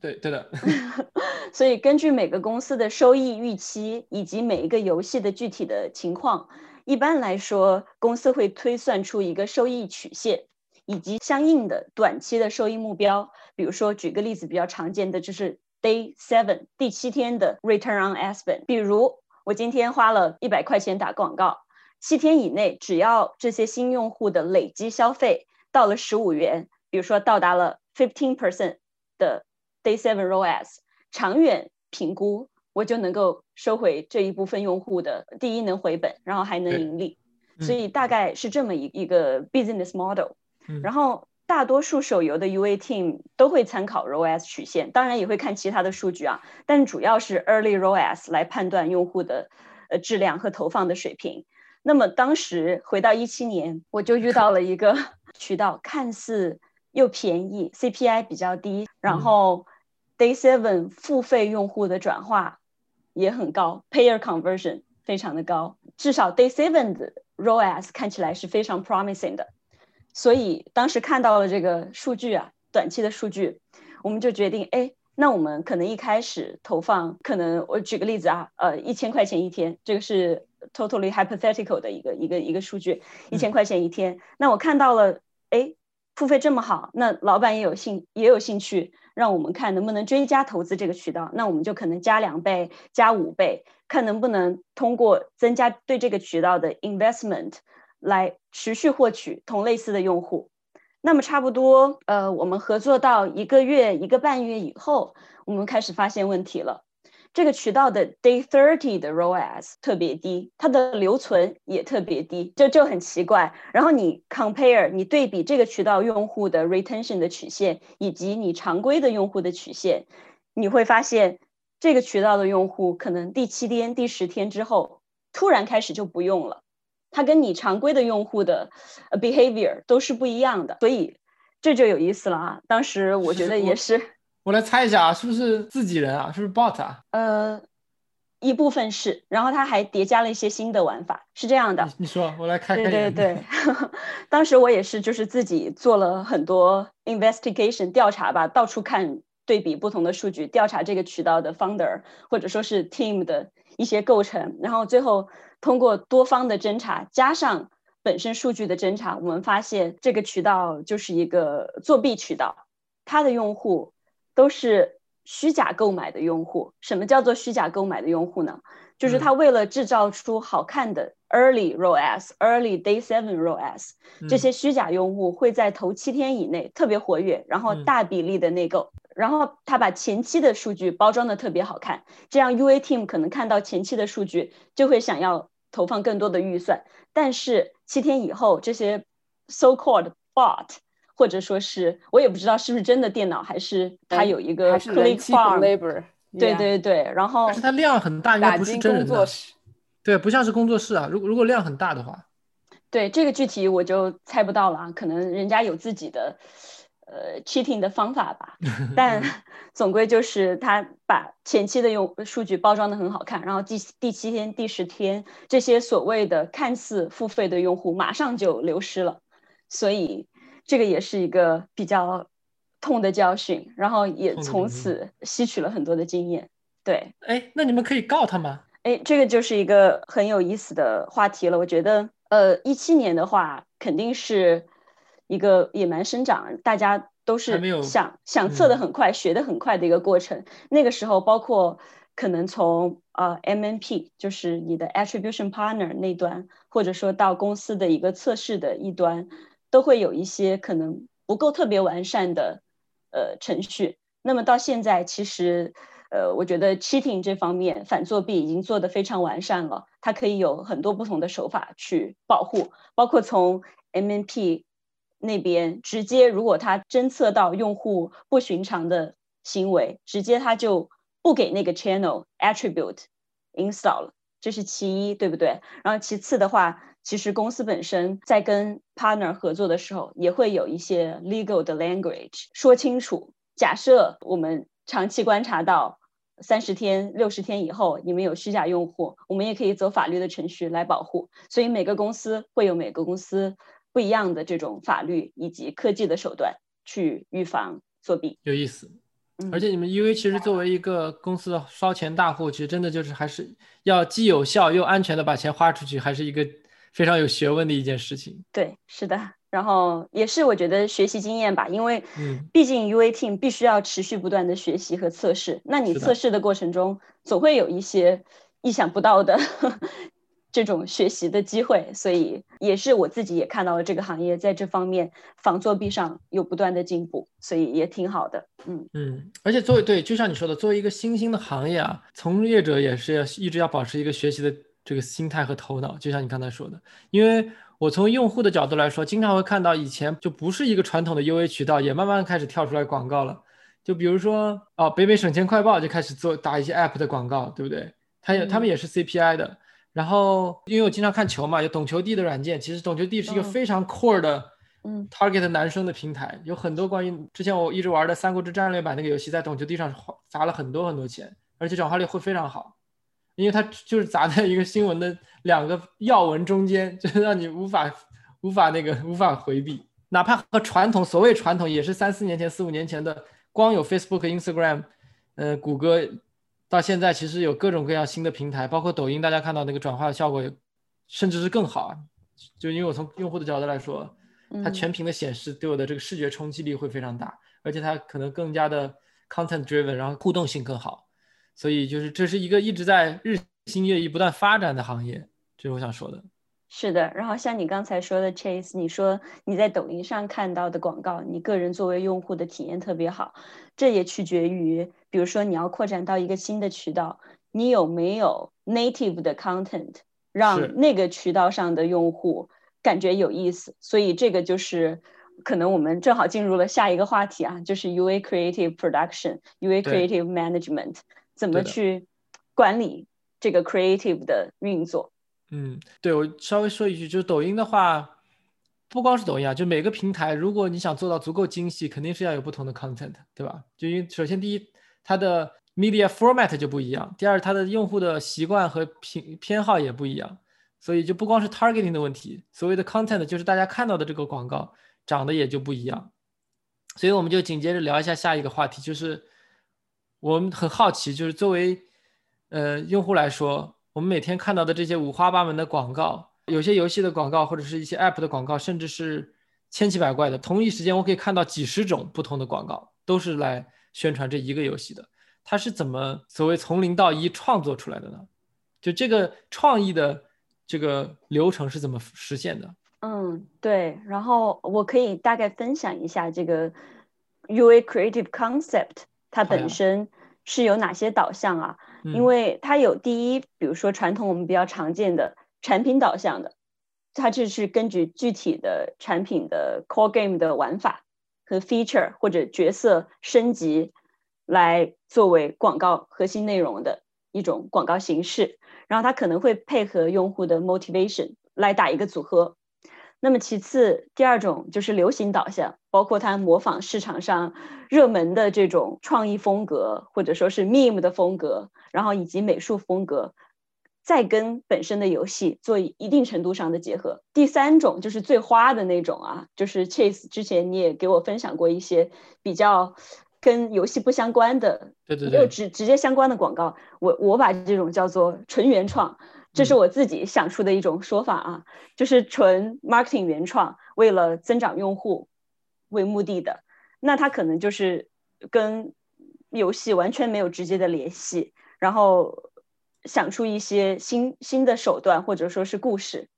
对对的，[LAUGHS] 所以根据每个公司的收益预期以及每一个游戏的具体的情况，一般来说公司会推算出一个收益曲线以及相应的短期的收益目标。比如说举个例子，比较常见的就是 Day Seven 第七天的 Return on Ad Spend，比如。我今天花了一百块钱打广告，七天以内，只要这些新用户的累积消费到了十五元，比如说到达了 fifteen percent 的 day seven ROAS，长远评估我就能够收回这一部分用户的，第一能回本，然后还能盈利，所以大概是这么一一个 business model，然后。大多数手游的 UA team 都会参考 ROAS 曲线，当然也会看其他的数据啊，但主要是 early ROAS 来判断用户的呃质量和投放的水平。那么当时回到一七年，我就遇到了一个 [LAUGHS] 渠道，看似又便宜，CPI 比较低，然后 Day Seven 付费用户的转化也很高，Payer conversion 非常的高，至少 Day Seven 的 ROAS 看起来是非常 promising 的。所以当时看到了这个数据啊，短期的数据，我们就决定，哎，那我们可能一开始投放，可能我举个例子啊，呃，一千块钱一天，这个是 totally hypothetical 的一个一个一个数据，一千块钱一天。那我看到了，哎，付费这么好，那老板也有兴也有兴趣，让我们看能不能追加投资这个渠道，那我们就可能加两倍、加五倍，看能不能通过增加对这个渠道的 investment。来持续获取同类似的用户，那么差不多，呃，我们合作到一个月、一个半月以后，我们开始发现问题了。这个渠道的 day thirty 的 ROAS 特别低，它的留存也特别低，就就很奇怪。然后你 compare，你对比这个渠道用户的 retention 的曲线以及你常规的用户的曲线，你会发现这个渠道的用户可能第七天、第十天之后突然开始就不用了。它跟你常规的用户的 behavior 都是不一样的，所以这就有意思了啊！当时我觉得也是，我来猜一下啊，是不是自己人啊？是不是 bot 啊？呃，一部分是，然后它还叠加了一些新的玩法，是这样的。你说，我来看看。对对对，[LAUGHS] 当时我也是，就是自己做了很多 investigation 调查吧，到处看对比不同的数据，调查这个渠道的 founder 或者说是 team 的一些构成，然后最后通过多方的侦查加上本身数据的侦查，我们发现这个渠道就是一个作弊渠道，它的用户都是虚假购买的用户。什么叫做虚假购买的用户呢？就是他为了制造出好看的 early ROAS、early day seven ROAS，这些虚假用户会在头七天以内特别活跃，然后大比例的内购，然后他把前期的数据包装的特别好看，这样 UA team 可能看到前期的数据就会想要投放更多的预算，但是七天以后这些 so called bot 或者说是我也不知道是不是真的电脑还是它有一个 click farm。对对对，然后但是它量很大，应该不是真人的，对，不像是工作室啊。如果如果量很大的话，对这个具体我就猜不到了，可能人家有自己的呃 cheating 的方法吧。[LAUGHS] 但总归就是他把前期的用数据包装的很好看，然后第第七天、第十天这些所谓的看似付费的用户马上就流失了，所以这个也是一个比较。痛的教训，然后也从此吸取了很多的经验。对，哎，那你们可以告他吗？哎，这个就是一个很有意思的话题了。我觉得，呃，一七年的话，肯定是一个野蛮生长，大家都是想想测的很快，学的很快的一个过程。那个时候，包括可能从呃 MNP，就是你的 Attribution Partner 那端，或者说到公司的一个测试的一端，都会有一些可能不够特别完善的。呃，程序。那么到现在，其实，呃，我觉得 cheating 这方面反作弊已经做得非常完善了。它可以有很多不同的手法去保护，包括从 MNP 那边直接，如果他侦测到用户不寻常的行为，直接他就不给那个 channel attribute install 了。这是其一，对不对？然后其次的话。其实公司本身在跟 partner 合作的时候，也会有一些 legal 的 language 说清楚。假设我们长期观察到三十天、六十天以后，你们有虚假用户，我们也可以走法律的程序来保护。所以每个公司会有每个公司不一样的这种法律以及科技的手段去预防作弊。有意思。而且你们 UA 其实作为一个公司的烧钱大户，其实真的就是还是要既有效又安全的把钱花出去，还是一个。非常有学问的一件事情，对，是的，然后也是我觉得学习经验吧，因为，嗯，毕竟 UA team 必须要持续不断的学习和测试，那你测试的过程中总会有一些意想不到的这种学习的机会，所以也是我自己也看到了这个行业在这方面防作弊上有不断的进步，所以也挺好的，嗯嗯，而且作为对，就像你说的，作为一个新兴的行业啊，从业者也是要一直要保持一个学习的。这个心态和头脑，就像你刚才说的，因为我从用户的角度来说，经常会看到以前就不是一个传统的 UA 渠道，也慢慢开始跳出来广告了。就比如说哦，北美省钱快报就开始做打一些 App 的广告，对不对？他也他们也是 CPI 的。然后因为我经常看球嘛，有懂球帝的软件，其实懂球帝是一个非常 core 的，嗯，target 男生的平台，有很多关于之前我一直玩的《三国志战略版》那个游戏，在懂球帝上砸了很多很多钱，而且转化率会非常好。因为它就是砸在一个新闻的两个要闻中间，[LAUGHS] 就是让你无法无法那个无法回避，哪怕和传统所谓传统也是三四年前四五年前的，光有 Facebook、Instagram，呃，谷歌，到现在其实有各种各样新的平台，包括抖音，大家看到那个转化的效果，甚至是更好。就因为我从用户的角度来说，它全屏的显示对我的这个视觉冲击力会非常大，而且它可能更加的 content driven，然后互动性更好。所以就是这是一个一直在日新月异、不断发展的行业，这是我想说的。是的，然后像你刚才说的，Chase，你说你在抖音上看到的广告，你个人作为用户的体验特别好，这也取决于，比如说你要扩展到一个新的渠道，你有没有 native 的 content，让那个渠道上的用户感觉有意思。所以这个就是可能我们正好进入了下一个话题啊，就是 UA creative production，UA creative management。怎么去管理这个 creative 的运作？嗯，对我稍微说一句，就是抖音的话，不光是抖音啊，就每个平台，如果你想做到足够精细，肯定是要有不同的 content，对吧？就因为首先第一，它的 media format 就不一样；第二，它的用户的习惯和偏偏好也不一样，所以就不光是 targeting 的问题，所谓的 content 就是大家看到的这个广告长得也就不一样。所以我们就紧接着聊一下下一个话题，就是。我们很好奇，就是作为呃用户来说，我们每天看到的这些五花八门的广告，有些游戏的广告或者是一些 App 的广告，甚至是千奇百怪的。同一时间，我可以看到几十种不同的广告，都是来宣传这一个游戏的。它是怎么所谓从零到一创作出来的呢？就这个创意的这个流程是怎么实现的？嗯，对。然后我可以大概分享一下这个 UA Creative Concept 它本身是有哪些导向啊？因为它有第一，比如说传统我们比较常见的产品导向的，它这是根据具体的产品的 core game 的玩法和 feature 或者角色升级来作为广告核心内容的一种广告形式。然后它可能会配合用户的 motivation 来打一个组合。那么其次，第二种就是流行导向，包括它模仿市场上热门的这种创意风格，或者说是 meme 的风格，然后以及美术风格，再跟本身的游戏做一定程度上的结合。第三种就是最花的那种啊，就是 Chase 之前你也给我分享过一些比较跟游戏不相关的，对对对，直直接相关的广告，我我把这种叫做纯原创。这是我自己想出的一种说法啊，就是纯 marketing 原创，为了增长用户为目的的，那它可能就是跟游戏完全没有直接的联系，然后想出一些新新的手段或者说是故事，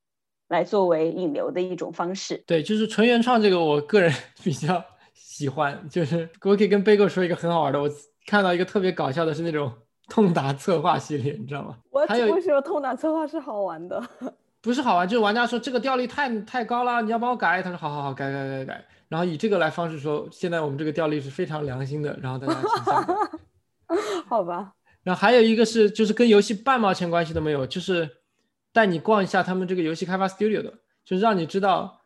来作为引流的一种方式。对，就是纯原创这个，我个人 [LAUGHS] 比较喜欢。就是我可以跟贝哥说一个很好玩的，我看到一个特别搞笑的是那种。[LAUGHS] 痛达策划系列，你知道吗？我还有为什么通达策划是好玩的？[LAUGHS] 不是好玩，就是玩家说这个调率太太高了，你要帮我改。他说好好好，改改改改。然后以这个来方式说，现在我们这个调率是非常良心的。然后大家。好吧。然后还有一个是，就是跟游戏半毛钱关系都没有，就是带你逛一下他们这个游戏开发 studio 的，就是让你知道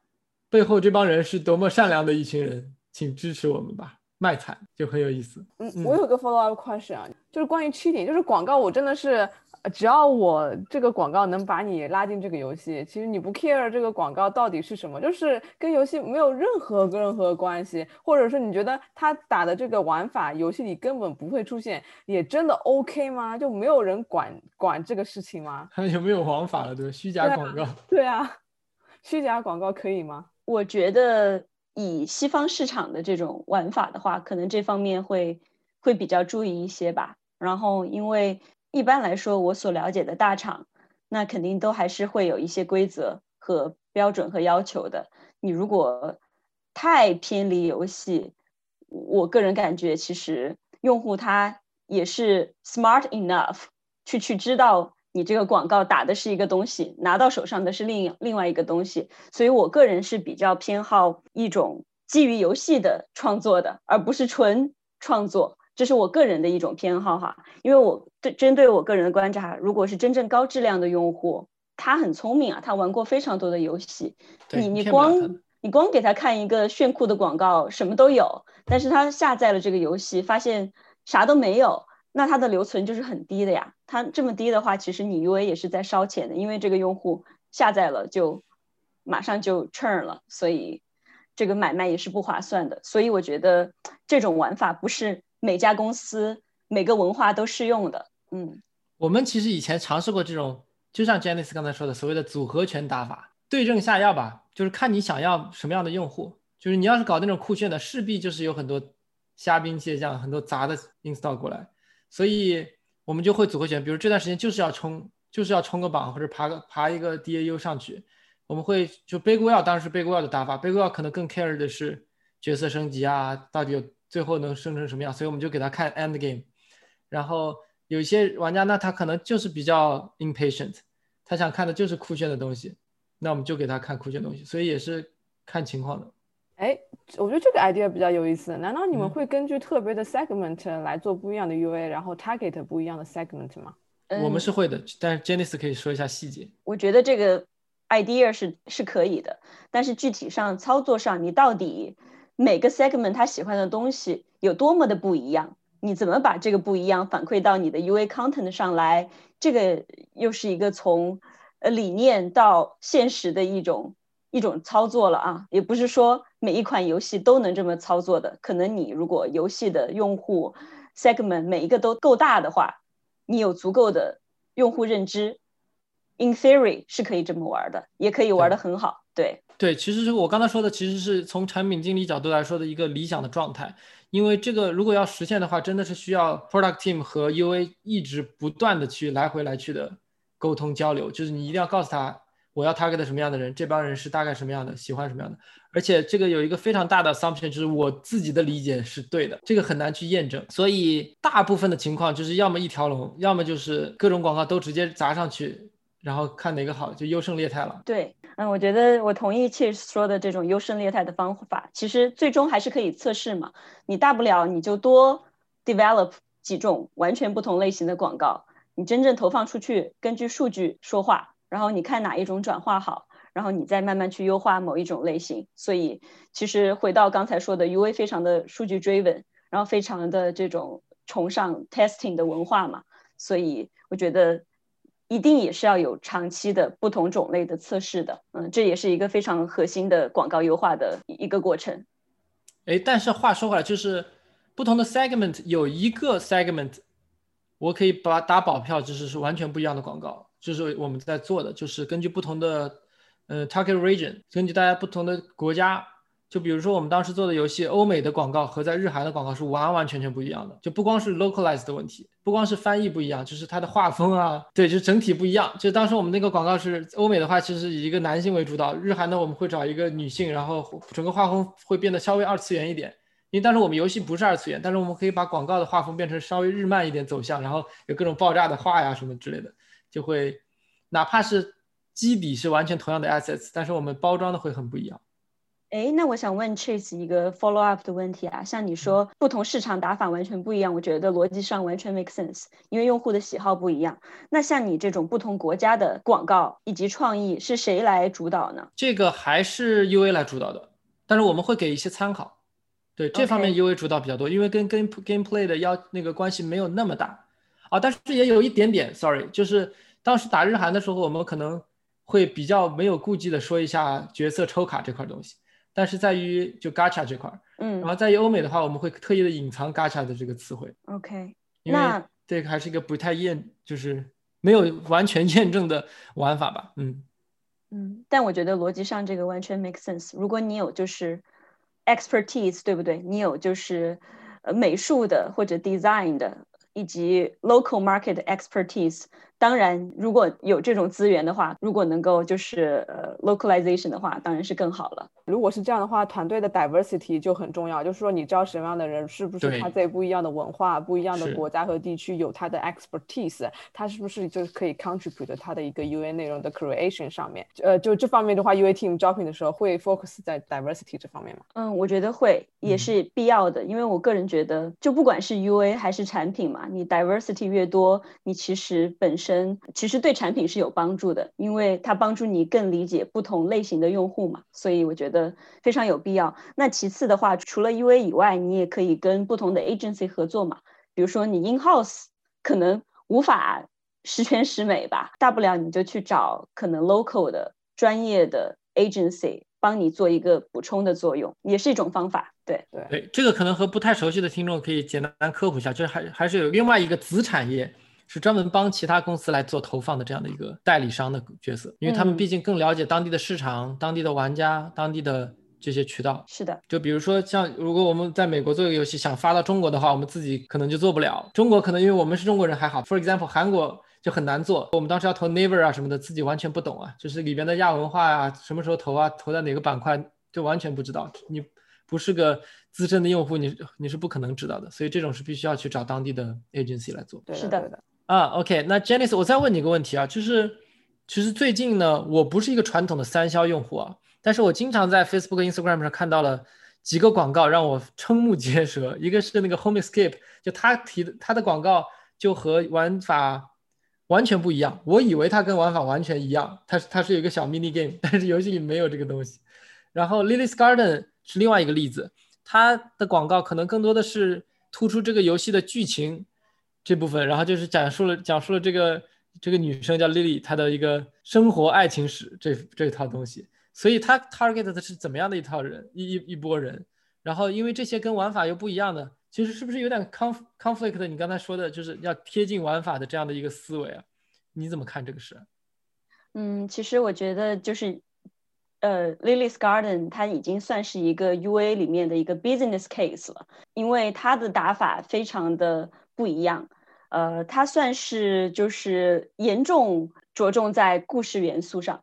背后这帮人是多么善良的一群人，请支持我们吧。卖惨就很有意思。嗯，我有个 follow up question 啊，就是关于 cheating，就是广告，我真的是，只要我这个广告能把你拉进这个游戏，其实你不 care 这个广告到底是什么，就是跟游戏没有任何任何关系，或者说你觉得他打的这个玩法游戏里根本不会出现，也真的 OK 吗？就没有人管管这个事情吗？[LAUGHS] 还有没有王法了？对吧？虚假广告。[LAUGHS] 对啊，虚假广告可以吗？我觉得。以西方市场的这种玩法的话，可能这方面会会比较注意一些吧。然后，因为一般来说，我所了解的大厂，那肯定都还是会有一些规则和标准和要求的。你如果太偏离游戏，我个人感觉，其实用户他也是 smart enough 去去知道。你这个广告打的是一个东西，拿到手上的是另另外一个东西，所以我个人是比较偏好一种基于游戏的创作的，而不是纯创作，这是我个人的一种偏好哈。因为我对针对我个人的观察，如果是真正高质量的用户，他很聪明啊，他玩过非常多的游戏，你你光你光给他看一个炫酷的广告，什么都有，但是他下载了这个游戏，发现啥都没有。那他的留存就是很低的呀，他这么低的话，其实你 UA 也是在烧钱的，因为这个用户下载了就马上就 churn 了，所以这个买卖也是不划算的。所以我觉得这种玩法不是每家公司每个文化都适用的。嗯，我们其实以前尝试过这种，就像 Janice 刚才说的，所谓的组合拳打法，对症下药吧，就是看你想要什么样的用户。就是你要是搞那种酷炫的，势必就是有很多虾兵蟹将，很多杂的 install 过来。所以我们就会组合拳，比如这段时间就是要冲，就是要冲个榜或者爬个爬一个 DAU 上去。我们会就 Big Whale 当然是 Big Whale 的打法，Big Whale 可能更 care 的是角色升级啊，到底有最后能生成什么样，所以我们就给他看 End Game。然后有一些玩家呢，他可能就是比较 impatient，他想看的就是酷炫的东西，那我们就给他看酷炫东西，所以也是看情况的。哎，我觉得这个 idea 比较有意思。难道你们会根据特别的 segment 来做不一样的 UA，然后 target 不一样的 segment 吗？我们是会的，但是 Janice 可以说一下细节。我觉得这个 idea 是是可以的，但是具体上操作上，你到底每个 segment 他喜欢的东西有多么的不一样？你怎么把这个不一样反馈到你的 UA content 上来？这个又是一个从呃理念到现实的一种。一种操作了啊，也不是说每一款游戏都能这么操作的。可能你如果游戏的用户 segment 每一个都够大的话，你有足够的用户认知，in theory 是可以这么玩的，也可以玩的很好。对对，其实是我刚才说的，其实是从产品经理角度来说的一个理想的状态。因为这个如果要实现的话，真的是需要 product team 和 UA 一直不断的去来回来去的沟通交流，就是你一定要告诉他。我要 target 什么样的人？这帮人是大概什么样的？喜欢什么样的？而且这个有一个非常大的 assumption，就是我自己的理解是对的，这个很难去验证。所以大部分的情况就是要么一条龙，要么就是各种广告都直接砸上去，然后看哪个好就优胜劣汰了。对，嗯，我觉得我同意 Chase 说的这种优胜劣汰的方法，其实最终还是可以测试嘛。你大不了你就多 develop 几种完全不同类型的广告，你真正投放出去，根据数据说话。然后你看哪一种转化好，然后你再慢慢去优化某一种类型。所以其实回到刚才说的，UA 非常的数据追稳，然后非常的这种崇尚 testing 的文化嘛。所以我觉得一定也是要有长期的不同种类的测试的。嗯，这也是一个非常核心的广告优化的一个过程。哎，但是话说回来，就是不同的 segment 有一个 segment，我可以把打保票，就是是完全不一样的广告。就是我们在做的，就是根据不同的，呃，target region，根据大家不同的国家，就比如说我们当时做的游戏，欧美的广告和在日韩的广告是完完全全不一样的，就不光是 localize 的问题，不光是翻译不一样，就是它的画风啊，对，就整体不一样。就当时我们那个广告是欧美的话，其实以一个男性为主导，日韩呢我们会找一个女性，然后整个画风会变得稍微二次元一点。因为当时我们游戏不是二次元，但是我们可以把广告的画风变成稍微日漫一点走向，然后有各种爆炸的画呀什么之类的。就会，哪怕是基底是完全同样的 assets，但是我们包装的会很不一样。哎，那我想问 Chase 一个 follow up 的问题啊，像你说不同市场打法完全不一样，我觉得逻辑上完全 make sense，因为用户的喜好不一样。那像你这种不同国家的广告以及创意是谁来主导呢？这个还是 UA 来主导的，但是我们会给一些参考。对这方面 UA 主导比较多，因为跟跟 gameplay 的要那个关系没有那么大。啊，但是也有一点点，sorry，就是当时打日韩的时候，我们可能会比较没有顾忌的说一下角色抽卡这块东西，但是在于就 gacha 这块儿，嗯，然后在于欧美的话，我们会特意的隐藏 gacha 的这个词汇，OK，因为这个还是一个不太验，就是没有完全验证的玩法吧，嗯嗯，但我觉得逻辑上这个完全 make sense，如果你有就是 expertise，对不对？你有就是呃美术的或者 design 的。以及 local market expertise。当然，如果有这种资源的话，如果能够就是呃 localization 的话，当然是更好了。如果是这样的话，团队的 diversity 就很重要，就是说你招什么样的人，是不是他在不一样的文化、不一样的国家和地区有他的 expertise，他是不是就是可以 contribute 他的一个 UA 内容的 creation 上面？呃，就这方面的话，UA team 招聘的时候会 focus 在 diversity 这方面吗？嗯，我觉得会，也是必要的，因为我个人觉得，就不管是 UA 还是产品嘛，你 diversity 越多，你其实本身。其实对产品是有帮助的，因为它帮助你更理解不同类型的用户嘛，所以我觉得非常有必要。那其次的话，除了 UA 以外，你也可以跟不同的 agency 合作嘛。比如说你 in house 可能无法十全十美吧，大不了你就去找可能 local 的专业的 agency 帮你做一个补充的作用，也是一种方法。对对对，这个可能和不太熟悉的听众可以简单科普一下，就是还还是有另外一个子产业。是专门帮其他公司来做投放的这样的一个代理商的角色，因为他们毕竟更了解当地的市场、当地的玩家、当地的这些渠道。是的，就比如说像如果我们在美国做一个游戏，想发到中国的话，我们自己可能就做不了。中国可能因为我们是中国人还好，For example，韩国就很难做。我们当时要投 Never 啊什么的，自己完全不懂啊，就是里边的亚文化啊，什么时候投啊，投在哪个板块就完全不知道。你不是个资深的用户，你你是不可能知道的。所以这种是必须要去找当地的 agency 来做。是的。啊，OK，那 Janice，我再问你一个问题啊，就是其实最近呢，我不是一个传统的三消用户啊，但是我经常在 Facebook、Instagram 上看到了几个广告让我瞠目结舌。一个是那个 Home Escape，就他提的他的广告就和玩法完全不一样。我以为它跟玩法完全一样，它它是有一个小 mini game，但是游戏里没有这个东西。然后 Lily's Garden 是另外一个例子，它的广告可能更多的是突出这个游戏的剧情。这部分，然后就是讲述了讲述了这个这个女生叫 Lily，她的一个生活爱情史这这一套东西，所以她 target 的是怎么样的一套人一一一波人，然后因为这些跟玩法又不一样的，其实是不是有点 conf conflict？你刚才说的就是要贴近玩法的这样的一个思维啊？你怎么看这个事？嗯，其实我觉得就是，呃，Lily's Garden 它已经算是一个 UA 里面的一个 business case 了，因为它的打法非常的不一样。呃，它算是就是严重着重在故事元素上，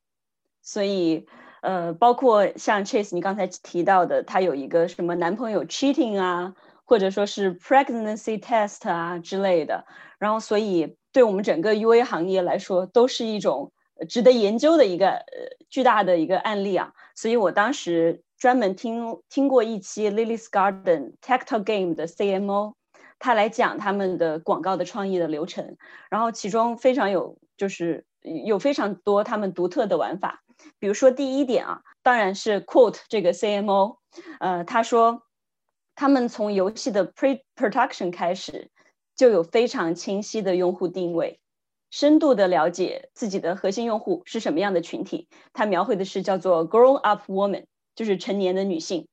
所以呃，包括像 Chase 你刚才提到的，他有一个什么男朋友 cheating 啊，或者说是 pregnancy test 啊之类的，然后所以对我们整个 UA 行业来说，都是一种值得研究的一个呃巨大的一个案例啊。所以我当时专门听听过一期 Lily's Garden Tactile Game 的 CMO。他来讲他们的广告的创意的流程，然后其中非常有就是有非常多他们独特的玩法，比如说第一点啊，当然是 quote 这个 CMO，呃，他说他们从游戏的 pre production 开始就有非常清晰的用户定位，深度的了解自己的核心用户是什么样的群体，他描绘的是叫做 grown up woman，就是成年的女性，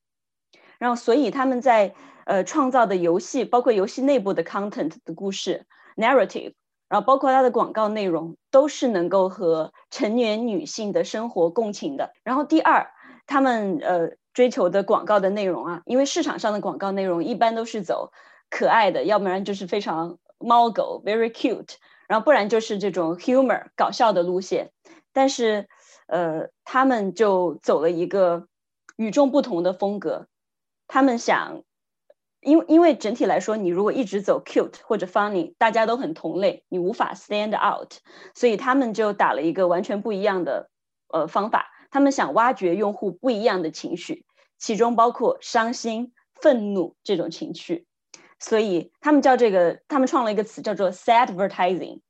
然后所以他们在呃，创造的游戏，包括游戏内部的 content 的故事 narrative，然后包括它的广告内容，都是能够和成年女性的生活共情的。然后第二，他们呃追求的广告的内容啊，因为市场上的广告内容一般都是走可爱的，要不然就是非常猫狗 very cute，然后不然就是这种 humor 搞笑的路线。但是呃，他们就走了一个与众不同的风格，他们想。因为因为整体来说，你如果一直走 cute 或者 funny，大家都很同类，你无法 stand out，所以他们就打了一个完全不一样的呃方法。他们想挖掘用户不一样的情绪，其中包括伤心、愤怒这种情绪，所以他们叫这个，他们创了一个词叫做 sadvertising，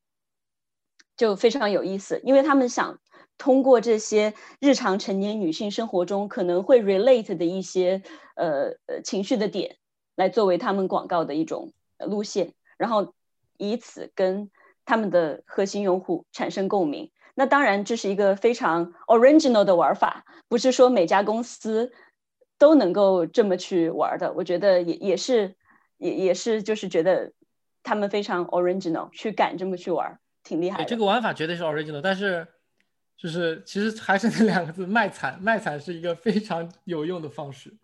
就非常有意思，因为他们想通过这些日常成年女性生活中可能会 relate 的一些呃呃情绪的点。来作为他们广告的一种路线，然后以此跟他们的核心用户产生共鸣。那当然这是一个非常 original 的玩法，不是说每家公司都能够这么去玩的。我觉得也也是也也是就是觉得他们非常 original，去敢这么去玩，挺厉害的。这个玩法绝对是 original，但是就是其实还是那两个字卖惨，卖惨是一个非常有用的方式。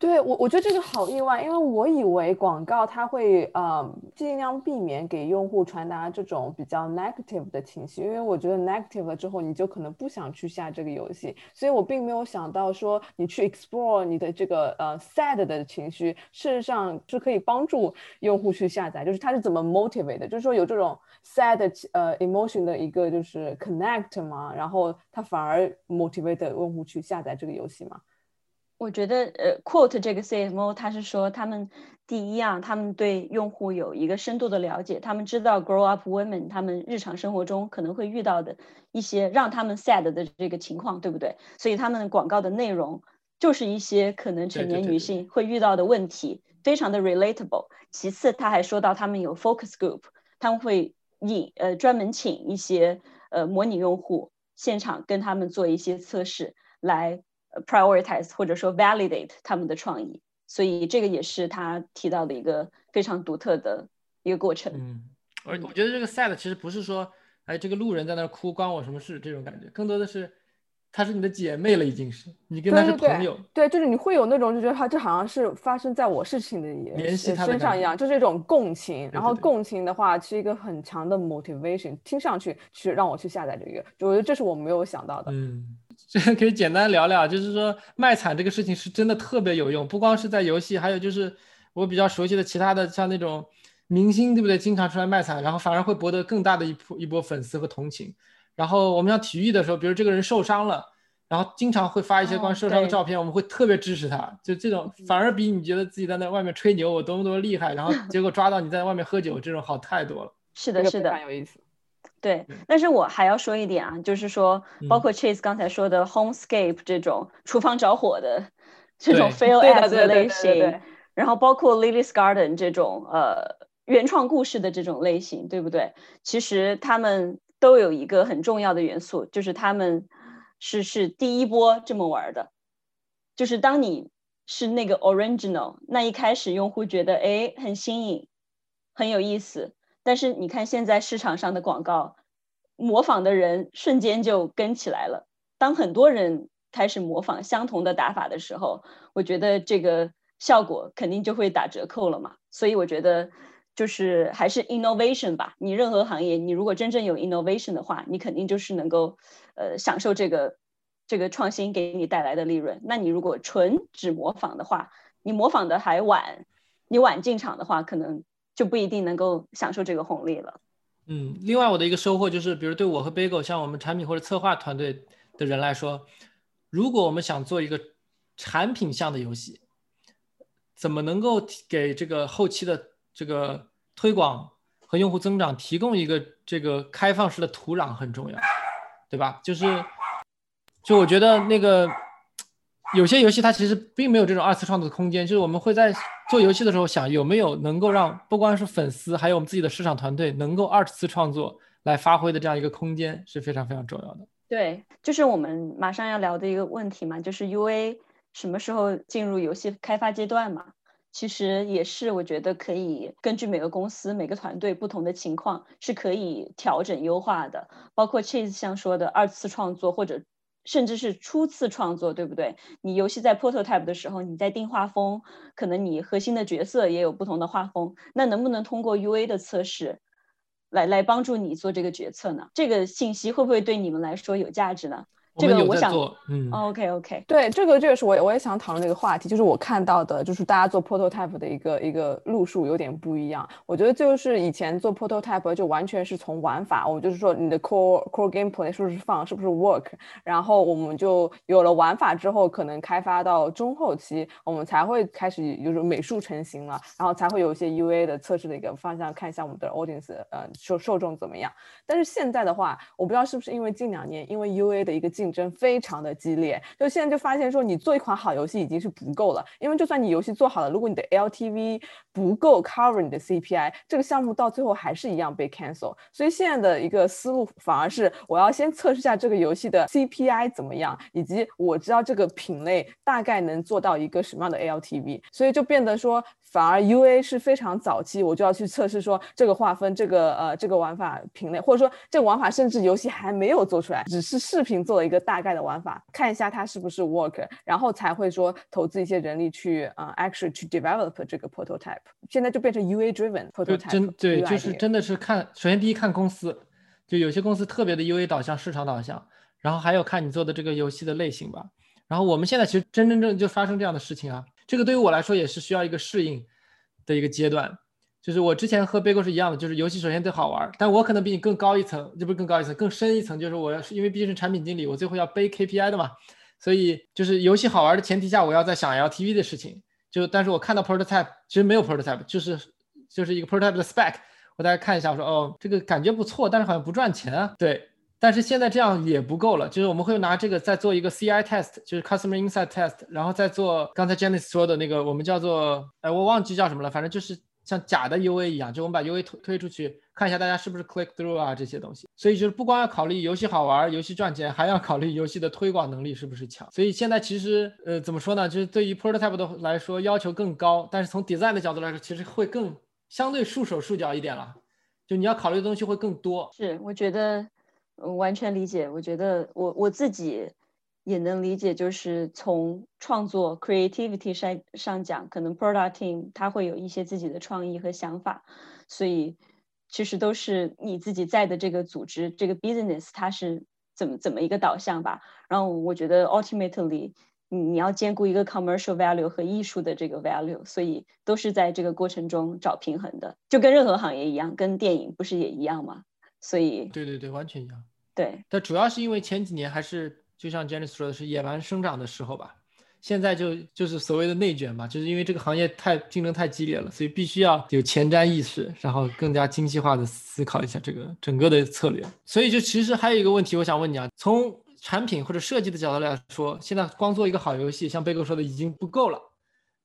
对我，我觉得这个好意外，因为我以为广告它会呃尽量避免给用户传达这种比较 negative 的情绪，因为我觉得 negative 了之后，你就可能不想去下这个游戏，所以我并没有想到说你去 explore 你的这个呃 sad 的情绪，事实上是可以帮助用户去下载，就是它是怎么 motivate 的，就是说有这种 sad 呃 emotion 的一个就是 connect 嘛，然后它反而 motivate 用户去下载这个游戏嘛。我觉得，呃，quote 这个 CMO，他是说他们第一啊，他们对用户有一个深度的了解，他们知道 grow up women 他们日常生活中可能会遇到的一些让他们 sad 的这个情况，对不对？所以他们广告的内容就是一些可能成年女性会遇到的问题，非常的 relatable。其次，他还说到他们有 focus group，他们会引呃专门请一些呃模拟用户现场跟他们做一些测试来。Prioritize 或者说 validate 他们的创意，所以这个也是他提到的一个非常独特的一个过程。嗯，而我觉得这个 sad 其实不是说，哎，这个路人在那哭关我什么事这种感觉，更多的是她是你的姐妹了，已经是你跟她是朋友。对，就是你会有那种就觉得她这好像是发生在我事情的联系身上一样，就是一种共情。然后共情的话是一个很强的 motivation，听上去去让我去下载这个，我觉得这是我没有想到的。嗯。这可以简单聊聊，就是说卖惨这个事情是真的特别有用，不光是在游戏，还有就是我比较熟悉的其他的，像那种明星，对不对？经常出来卖惨，然后反而会博得更大的一波一波粉丝和同情。然后我们像体育的时候，比如这个人受伤了，然后经常会发一些关于受伤的照片，我们会特别支持他。就这种反而比你觉得自己在那外面吹牛我多么多么厉害，然后结果抓到你在外面喝酒这种好太多了。[LAUGHS] 是的，是的，很有意思。对，但是我还要说一点啊，就是说，包括 Chase 刚才说的 Homescape 这种厨房着火的这种 fail [LAUGHS] as 类型，然后包括 Lily's Garden 这种呃原创故事的这种类型，对不对？其实他们都有一个很重要的元素，就是他们是是第一波这么玩的，就是当你是那个 original，那一开始用户觉得哎很新颖，很有意思。但是你看现在市场上的广告，模仿的人瞬间就跟起来了。当很多人开始模仿相同的打法的时候，我觉得这个效果肯定就会打折扣了嘛。所以我觉得就是还是 innovation 吧。你任何行业，你如果真正有 innovation 的话，你肯定就是能够呃享受这个。这个创新给你带来的利润，那你如果纯只模仿的话，你模仿的还晚，你晚进场的话，可能就不一定能够享受这个红利了。嗯，另外我的一个收获就是，比如对我和 Bagel 像我们产品或者策划团队的人来说，如果我们想做一个产品向的游戏，怎么能够给这个后期的这个推广和用户增长提供一个这个开放式的土壤很重要，对吧？就是。就我觉得那个有些游戏它其实并没有这种二次创作的空间，就是我们会在做游戏的时候想有没有能够让不光是粉丝，还有我们自己的市场团队能够二次创作来发挥的这样一个空间是非常非常重要的。对，就是我们马上要聊的一个问题嘛，就是 UA 什么时候进入游戏开发阶段嘛？其实也是我觉得可以根据每个公司、每个团队不同的情况是可以调整优化的，包括 Chase 像说的二次创作或者。甚至是初次创作，对不对？你游戏在 prototype 的时候，你在定画风，可能你核心的角色也有不同的画风，那能不能通过 UA 的测试，来来帮助你做这个决策呢？这个信息会不会对你们来说有价值呢？这个我想，嗯，OK OK，对，这个这个是我我也想讨论的一个话题，就是我看到的，就是大家做 prototype 的一个一个路数有点不一样。我觉得就是以前做 prototype 就完全是从玩法，我们就是说你的 core core gameplay 是不是放，是不是 work，然后我们就有了玩法之后，可能开发到中后期，我们才会开始就是美术成型了，然后才会有一些 UA 的测试的一个方向，看一下我们的 audience 呃受受众怎么样。但是现在的话，我不知道是不是因为近两年因为 UA 的一个进竞争非常的激烈，就现在就发现说，你做一款好游戏已经是不够了，因为就算你游戏做好了，如果你的 LTV 不够 cover 你的 CPI，这个项目到最后还是一样被 cancel。所以现在的一个思路反而是，我要先测试下这个游戏的 CPI 怎么样，以及我知道这个品类大概能做到一个什么样的 LTV，所以就变得说。反而 UA 是非常早期，我就要去测试说这个划分，这个呃这个玩法品类，或者说这个玩法甚至游戏还没有做出来，只是视频做了一个大概的玩法，看一下它是不是 work，然后才会说投资一些人力去呃 actually 去 develop 这个 prototype。现在就变成 UA driven prototype。真对，就是真的是看，首先第一看公司，就有些公司特别的 UA 导向，市场导向，然后还有看你做的这个游戏的类型吧。然后我们现在其实真真正就发生这样的事情啊。这个对于我来说也是需要一个适应的一个阶段，就是我之前和 Bigo 是一样的，就是游戏首先得好玩，但我可能比你更高一层，这不是更高一层，更深一层，就是我要是因为毕竟是产品经理，我最后要背 KPI 的嘛，所以就是游戏好玩的前提下，我要在想 LTV 的事情，就但是我看到 prototype 其实没有 prototype，就是就是一个 prototype 的 spec，我大家看一下，我说哦这个感觉不错，但是好像不赚钱啊，对。但是现在这样也不够了，就是我们会拿这个再做一个 CI test，就是 customer insight test，然后再做刚才 Janice 说的那个，我们叫做，哎，我忘记叫什么了，反正就是像假的 UA 一样，就我们把 UA 推推出去，看一下大家是不是 click through 啊这些东西。所以就是不光要考虑游戏好玩、游戏赚钱，还要考虑游戏的推广能力是不是强。所以现在其实，呃，怎么说呢？就是对于 prototype 的来说要求更高，但是从 design 的角度来说，其实会更相对束手束脚一点了。就你要考虑的东西会更多。是，我觉得。完全理解，我觉得我我自己也能理解，就是从创作 creativity 上上讲，可能 product team 他会有一些自己的创意和想法，所以其实都是你自己在的这个组织这个 business 它是怎么怎么一个导向吧。然后我觉得 ultimately 你你要兼顾一个 commercial value 和艺术的这个 value，所以都是在这个过程中找平衡的，就跟任何行业一样，跟电影不是也一样吗？所以，对对对，完全一样。对，但主要是因为前几年还是就像 Janice 说的是野蛮生长的时候吧，现在就就是所谓的内卷嘛，就是因为这个行业太竞争太激烈了，所以必须要有前瞻意识，然后更加精细化的思考一下这个整个的策略。所以就其实还有一个问题，我想问你啊，从产品或者设计的角度来说，现在光做一个好游戏，像贝哥说的已经不够了。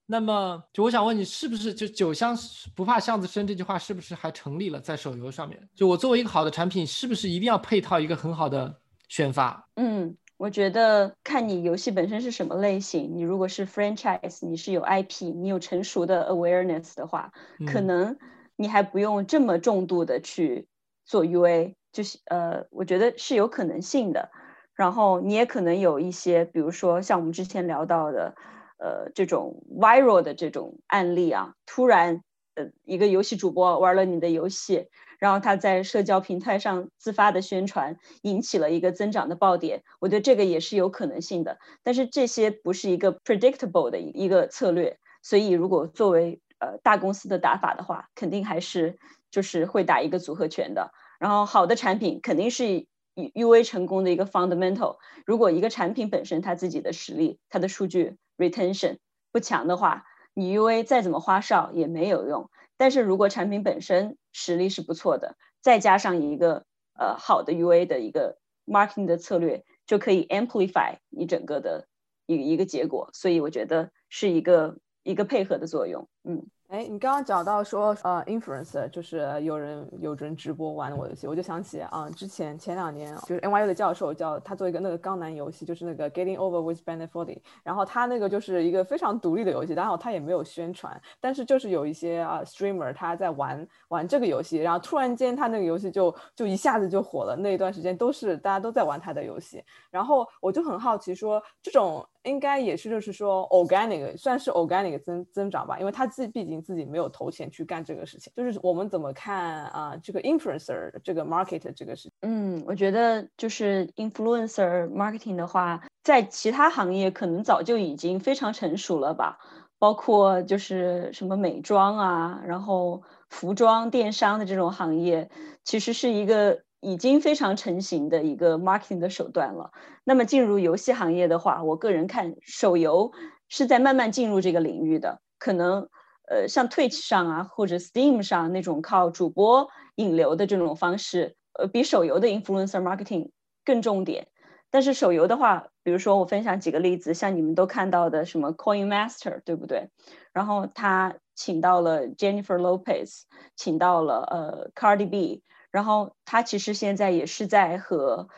那么，就我想问你，是不是就“酒香不怕巷子深”这句话是不是还成立了在手游上面？就我作为一个好的产品，是不是一定要配套一个很好的宣发？嗯，我觉得看你游戏本身是什么类型。你如果是 franchise，你是有 IP，你有成熟的 awareness 的话，可能你还不用这么重度的去做 UA，就是呃，我觉得是有可能性的。然后你也可能有一些，比如说像我们之前聊到的，呃，这种 viral 的这种案例啊，突然呃一个游戏主播玩了你的游戏。然后他在社交平台上自发的宣传，引起了一个增长的爆点。我觉得这个也是有可能性的，但是这些不是一个 predictable 的一个策略。所以如果作为呃大公司的打法的话，肯定还是就是会打一个组合拳的。然后好的产品肯定是 U A 成功的一个 fundamental。如果一个产品本身它自己的实力、它的数据 retention 不强的话，你 U A 再怎么花哨也没有用。但是如果产品本身实力是不错的，再加上一个呃好的 UA 的一个 marketing 的策略，就可以 amplify 你整个的一一个结果。所以我觉得是一个一个配合的作用，嗯。哎，你刚刚讲到说，呃，influence 就是有人有人直播玩我的游戏，我就想起啊，之前前两年就是 NYU 的教授叫他做一个那个钢男游戏，就是那个 Getting Over with Ben Foley，然后他那个就是一个非常独立的游戏，然后他也没有宣传，但是就是有一些啊 streamer 他在玩玩这个游戏，然后突然间他那个游戏就就一下子就火了，那一段时间都是大家都在玩他的游戏，然后我就很好奇说这种。应该也是，就是说，organic 算是 organic 增增长吧，因为他自毕竟自己没有投钱去干这个事情。就是我们怎么看啊，这个 influencer 这个 market 这个事情？嗯，我觉得就是 influencer marketing 的话，在其他行业可能早就已经非常成熟了吧，包括就是什么美妆啊，然后服装电商的这种行业，其实是一个。已经非常成型的一个 marketing 的手段了。那么进入游戏行业的话，我个人看手游是在慢慢进入这个领域的。可能呃，像 Twitch 上啊，或者 Steam 上那种靠主播引流的这种方式，呃，比手游的 influencer marketing 更重点。但是手游的话，比如说我分享几个例子，像你们都看到的什么 Coin Master，对不对？然后他请到了 Jennifer Lopez，请到了呃 Cardi B。然后他其实现在也是在和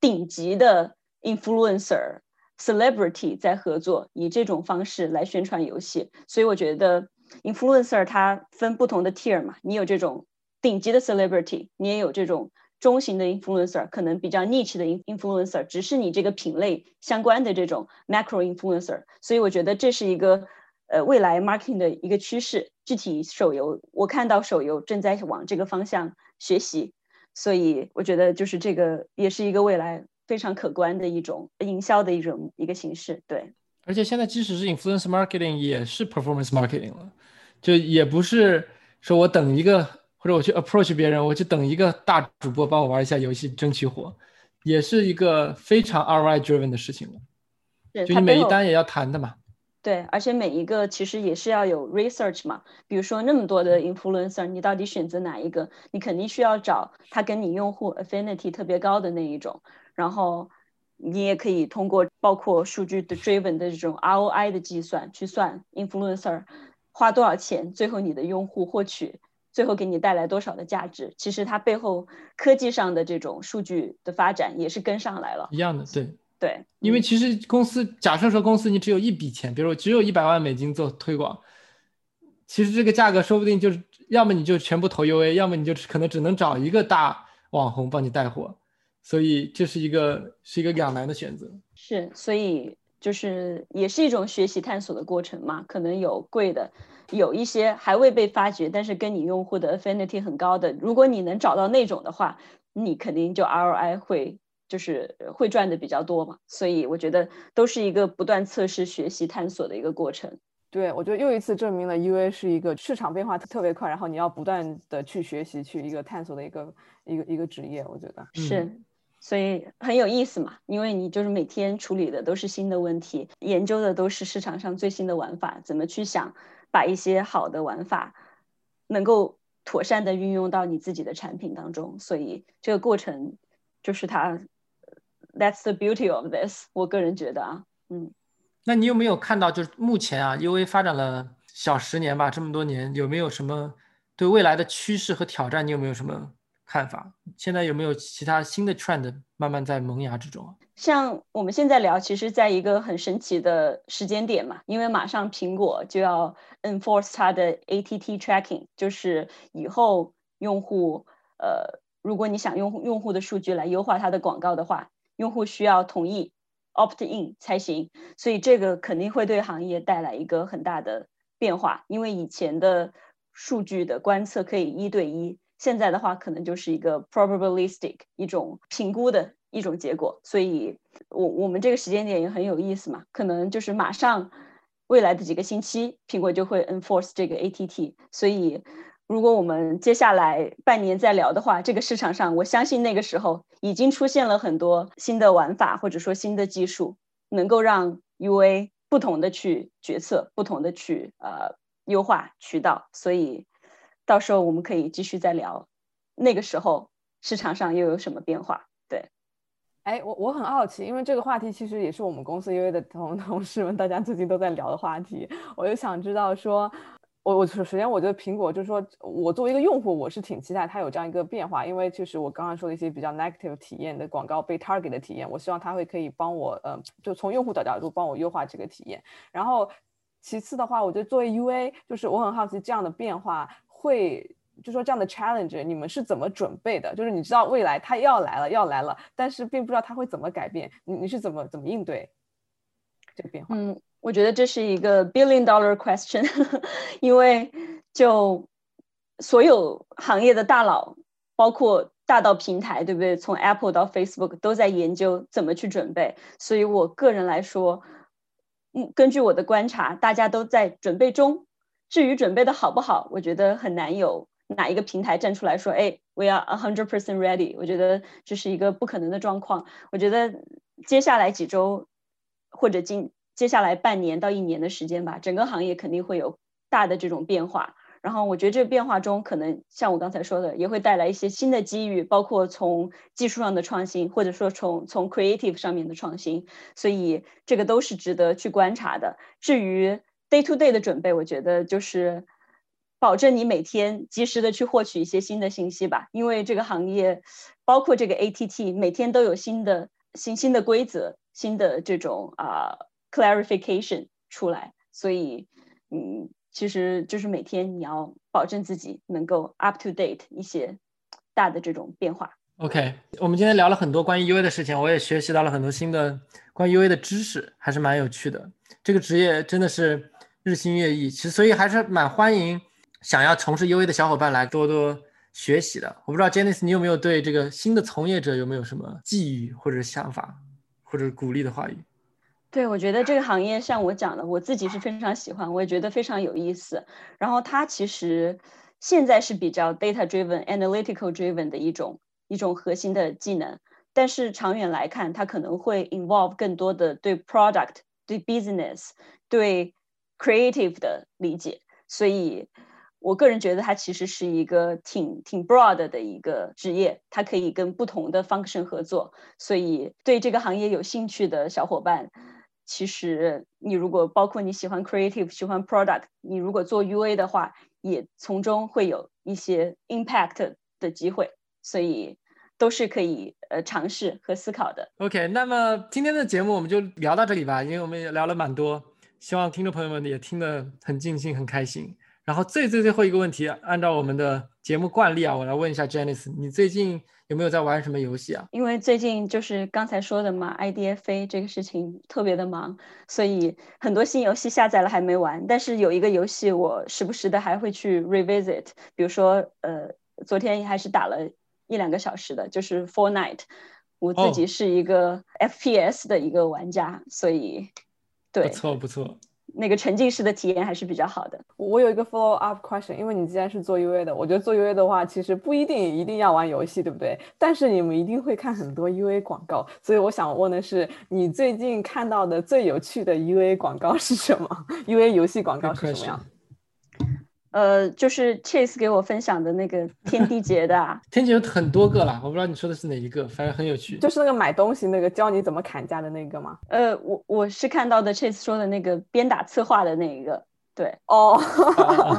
顶级的 influencer celebrity 在合作，以这种方式来宣传游戏。所以我觉得 influencer 它分不同的 tier 嘛，你有这种顶级的 celebrity，你也有这种中型的 influencer，可能比较 niche 的 influencer，只是你这个品类相关的这种 macro influencer。所以我觉得这是一个呃未来 marketing 的一个趋势。具体手游，我看到手游正在往这个方向。学习，所以我觉得就是这个也是一个未来非常可观的一种营销的一种一个形式。对，而且现在即使是 influence marketing 也是 performance marketing 了，就也不是说我等一个或者我去 approach 别人，我去等一个大主播帮我玩一下游戏争取火，也是一个非常 ROI driven 的事情了。就你每一单也要谈的嘛。对，而且每一个其实也是要有 research 嘛。比如说那么多的 influencer，你到底选择哪一个？你肯定需要找他跟你用户 affinity 特别高的那一种。然后你也可以通过包括数据的 driven 的这种 ROI 的计算去算 influencer 花多少钱，最后你的用户获取最后给你带来多少的价值。其实它背后科技上的这种数据的发展也是跟上来了。一样的，对。对，因为其实公司假设说公司你只有一笔钱，比如只有一百万美金做推广，其实这个价格说不定就是要么你就全部投 UA，要么你就可能只能找一个大网红帮你带货，所以这是一个是一个两难的选择。是，所以就是也是一种学习探索的过程嘛，可能有贵的，有一些还未被发掘，但是跟你用户的 affinity 很高的，如果你能找到那种的话，你肯定就 ROI 会。就是会赚的比较多嘛，所以我觉得都是一个不断测试、学习、探索的一个过程。对，我觉得又一次证明了 UA 是一个市场变化特别快，然后你要不断的去学习、去一个探索的一个一个一个职业。我觉得是，所以很有意思嘛，因为你就是每天处理的都是新的问题，研究的都是市场上最新的玩法，怎么去想把一些好的玩法能够妥善的运用到你自己的产品当中，所以这个过程就是它。That's the beauty of this。我个人觉得啊，嗯，那你有没有看到，就是目前啊，UA 发展了小十年吧，这么多年，有没有什么对未来的趋势和挑战？你有没有什么看法？现在有没有其他新的 trend 慢慢在萌芽之中？像我们现在聊，其实在一个很神奇的时间点嘛，因为马上苹果就要 enforce 它的 ATT tracking，就是以后用户呃，如果你想用用户的数据来优化它的广告的话，用户需要同意 opt in 才行，所以这个肯定会对行业带来一个很大的变化，因为以前的数据的观测可以一对一，现在的话可能就是一个 probabilistic 一种评估的。一种结果，所以我我们这个时间点也很有意思嘛，可能就是马上未来的几个星期，苹果就会 enforce 这个 ATT，所以如果我们接下来半年再聊的话，这个市场上我相信那个时候已经出现了很多新的玩法或者说新的技术，能够让 UA 不同的去决策，不同的去呃优化渠道，所以到时候我们可以继续再聊，那个时候市场上又有什么变化？对。哎，我我很好奇，因为这个话题其实也是我们公司 UA 的同同事们大家最近都在聊的话题。我就想知道说，我我首先我觉得苹果就是说我作为一个用户，我是挺期待它有这样一个变化，因为就是我刚刚说的一些比较 negative 体验的广告被 target 的体验，我希望它会可以帮我，呃，就从用户的角度帮我优化这个体验。然后其次的话，我觉得作为 UA，就是我很好奇这样的变化会。就说这样的 challenge，你们是怎么准备的？就是你知道未来它要来了，要来了，但是并不知道它会怎么改变，你你是怎么怎么应对这个变化？嗯，我觉得这是一个 billion dollar question，[LAUGHS] 因为就所有行业的大佬，包括大到平台，对不对？从 Apple 到 Facebook 都在研究怎么去准备。所以我个人来说，嗯，根据我的观察，大家都在准备中。至于准备的好不好，我觉得很难有。哪一个平台站出来说，哎，we are a hundred percent ready？我觉得这是一个不可能的状况。我觉得接下来几周或者今接下来半年到一年的时间吧，整个行业肯定会有大的这种变化。然后我觉得这变化中，可能像我刚才说的，也会带来一些新的机遇，包括从技术上的创新，或者说从从 creative 上面的创新。所以这个都是值得去观察的。至于 day to day 的准备，我觉得就是。保证你每天及时的去获取一些新的信息吧，因为这个行业，包括这个 ATT，每天都有新的新新的规则、新的这种啊 clarification 出来，所以嗯，其实就是每天你要保证自己能够 up to date 一些大的这种变化。OK，我们今天聊了很多关于 UA 的事情，我也学习到了很多新的关于 UA 的知识，还是蛮有趣的。这个职业真的是日新月异，其实所以还是蛮欢迎。想要从事 UA 的小伙伴来多多学习的，我不知道 Janice 你有没有对这个新的从业者有没有什么寄语或者想法，或者鼓励的话语？对，我觉得这个行业像我讲的，我自己是非常喜欢，我也觉得非常有意思。然后它其实现在是比较 data driven、analytical driven 的一种一种核心的技能，但是长远来看，它可能会 involve 更多的对 product、对 business、对 creative 的理解，所以。我个人觉得它其实是一个挺挺 broad 的一个职业，它可以跟不同的 function 合作。所以对这个行业有兴趣的小伙伴，其实你如果包括你喜欢 creative、喜欢 product，你如果做 UA 的话，也从中会有一些 impact 的机会。所以都是可以呃尝试和思考的。OK，那么今天的节目我们就聊到这里吧，因为我们也聊了蛮多，希望听众朋友们也听得很尽兴、很开心。然后最最最后一个问题，按照我们的节目惯例啊，我来问一下 Janice，你最近有没有在玩什么游戏啊？因为最近就是刚才说的嘛，IDFA 这个事情特别的忙，所以很多新游戏下载了还没玩。但是有一个游戏我时不时的还会去 revisit，比如说呃，昨天还是打了一两个小时的，就是 Fortnite。我自己是一个 FPS 的一个玩家，所以对，不错不错。那个沉浸式的体验还是比较好的。我有一个 follow up question，因为你既然是做 UA 的，我觉得做 UA 的话，其实不一定一定要玩游戏，对不对？但是你们一定会看很多 UA 广告，所以我想问的是，你最近看到的最有趣的 UA 广告是什么？UA 游戏广告是什么样？呃，就是 Chase 给我分享的那个 [LAUGHS] 天地劫的，天劫有很多个啦，我不知道你说的是哪一个，反正很有趣。就是那个买东西那个教你怎么砍价的那个吗？呃，我我是看到的 Chase 说的那个鞭打策划的那一个，对，哦。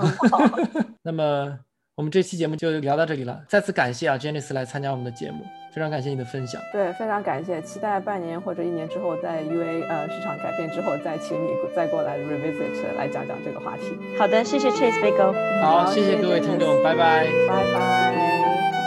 [LAUGHS] 那么我们这期节目就聊到这里了，再次感谢啊 Janice 来参加我们的节目，非常感谢你的分享。对，非常感谢，期待半年或者一年之后，在 UA 呃市场改变之后，再请你再过来 revisit 来讲讲这个话题。好的，谢谢 Chase 贝哥。好，好谢谢各位听众，拜拜。拜拜。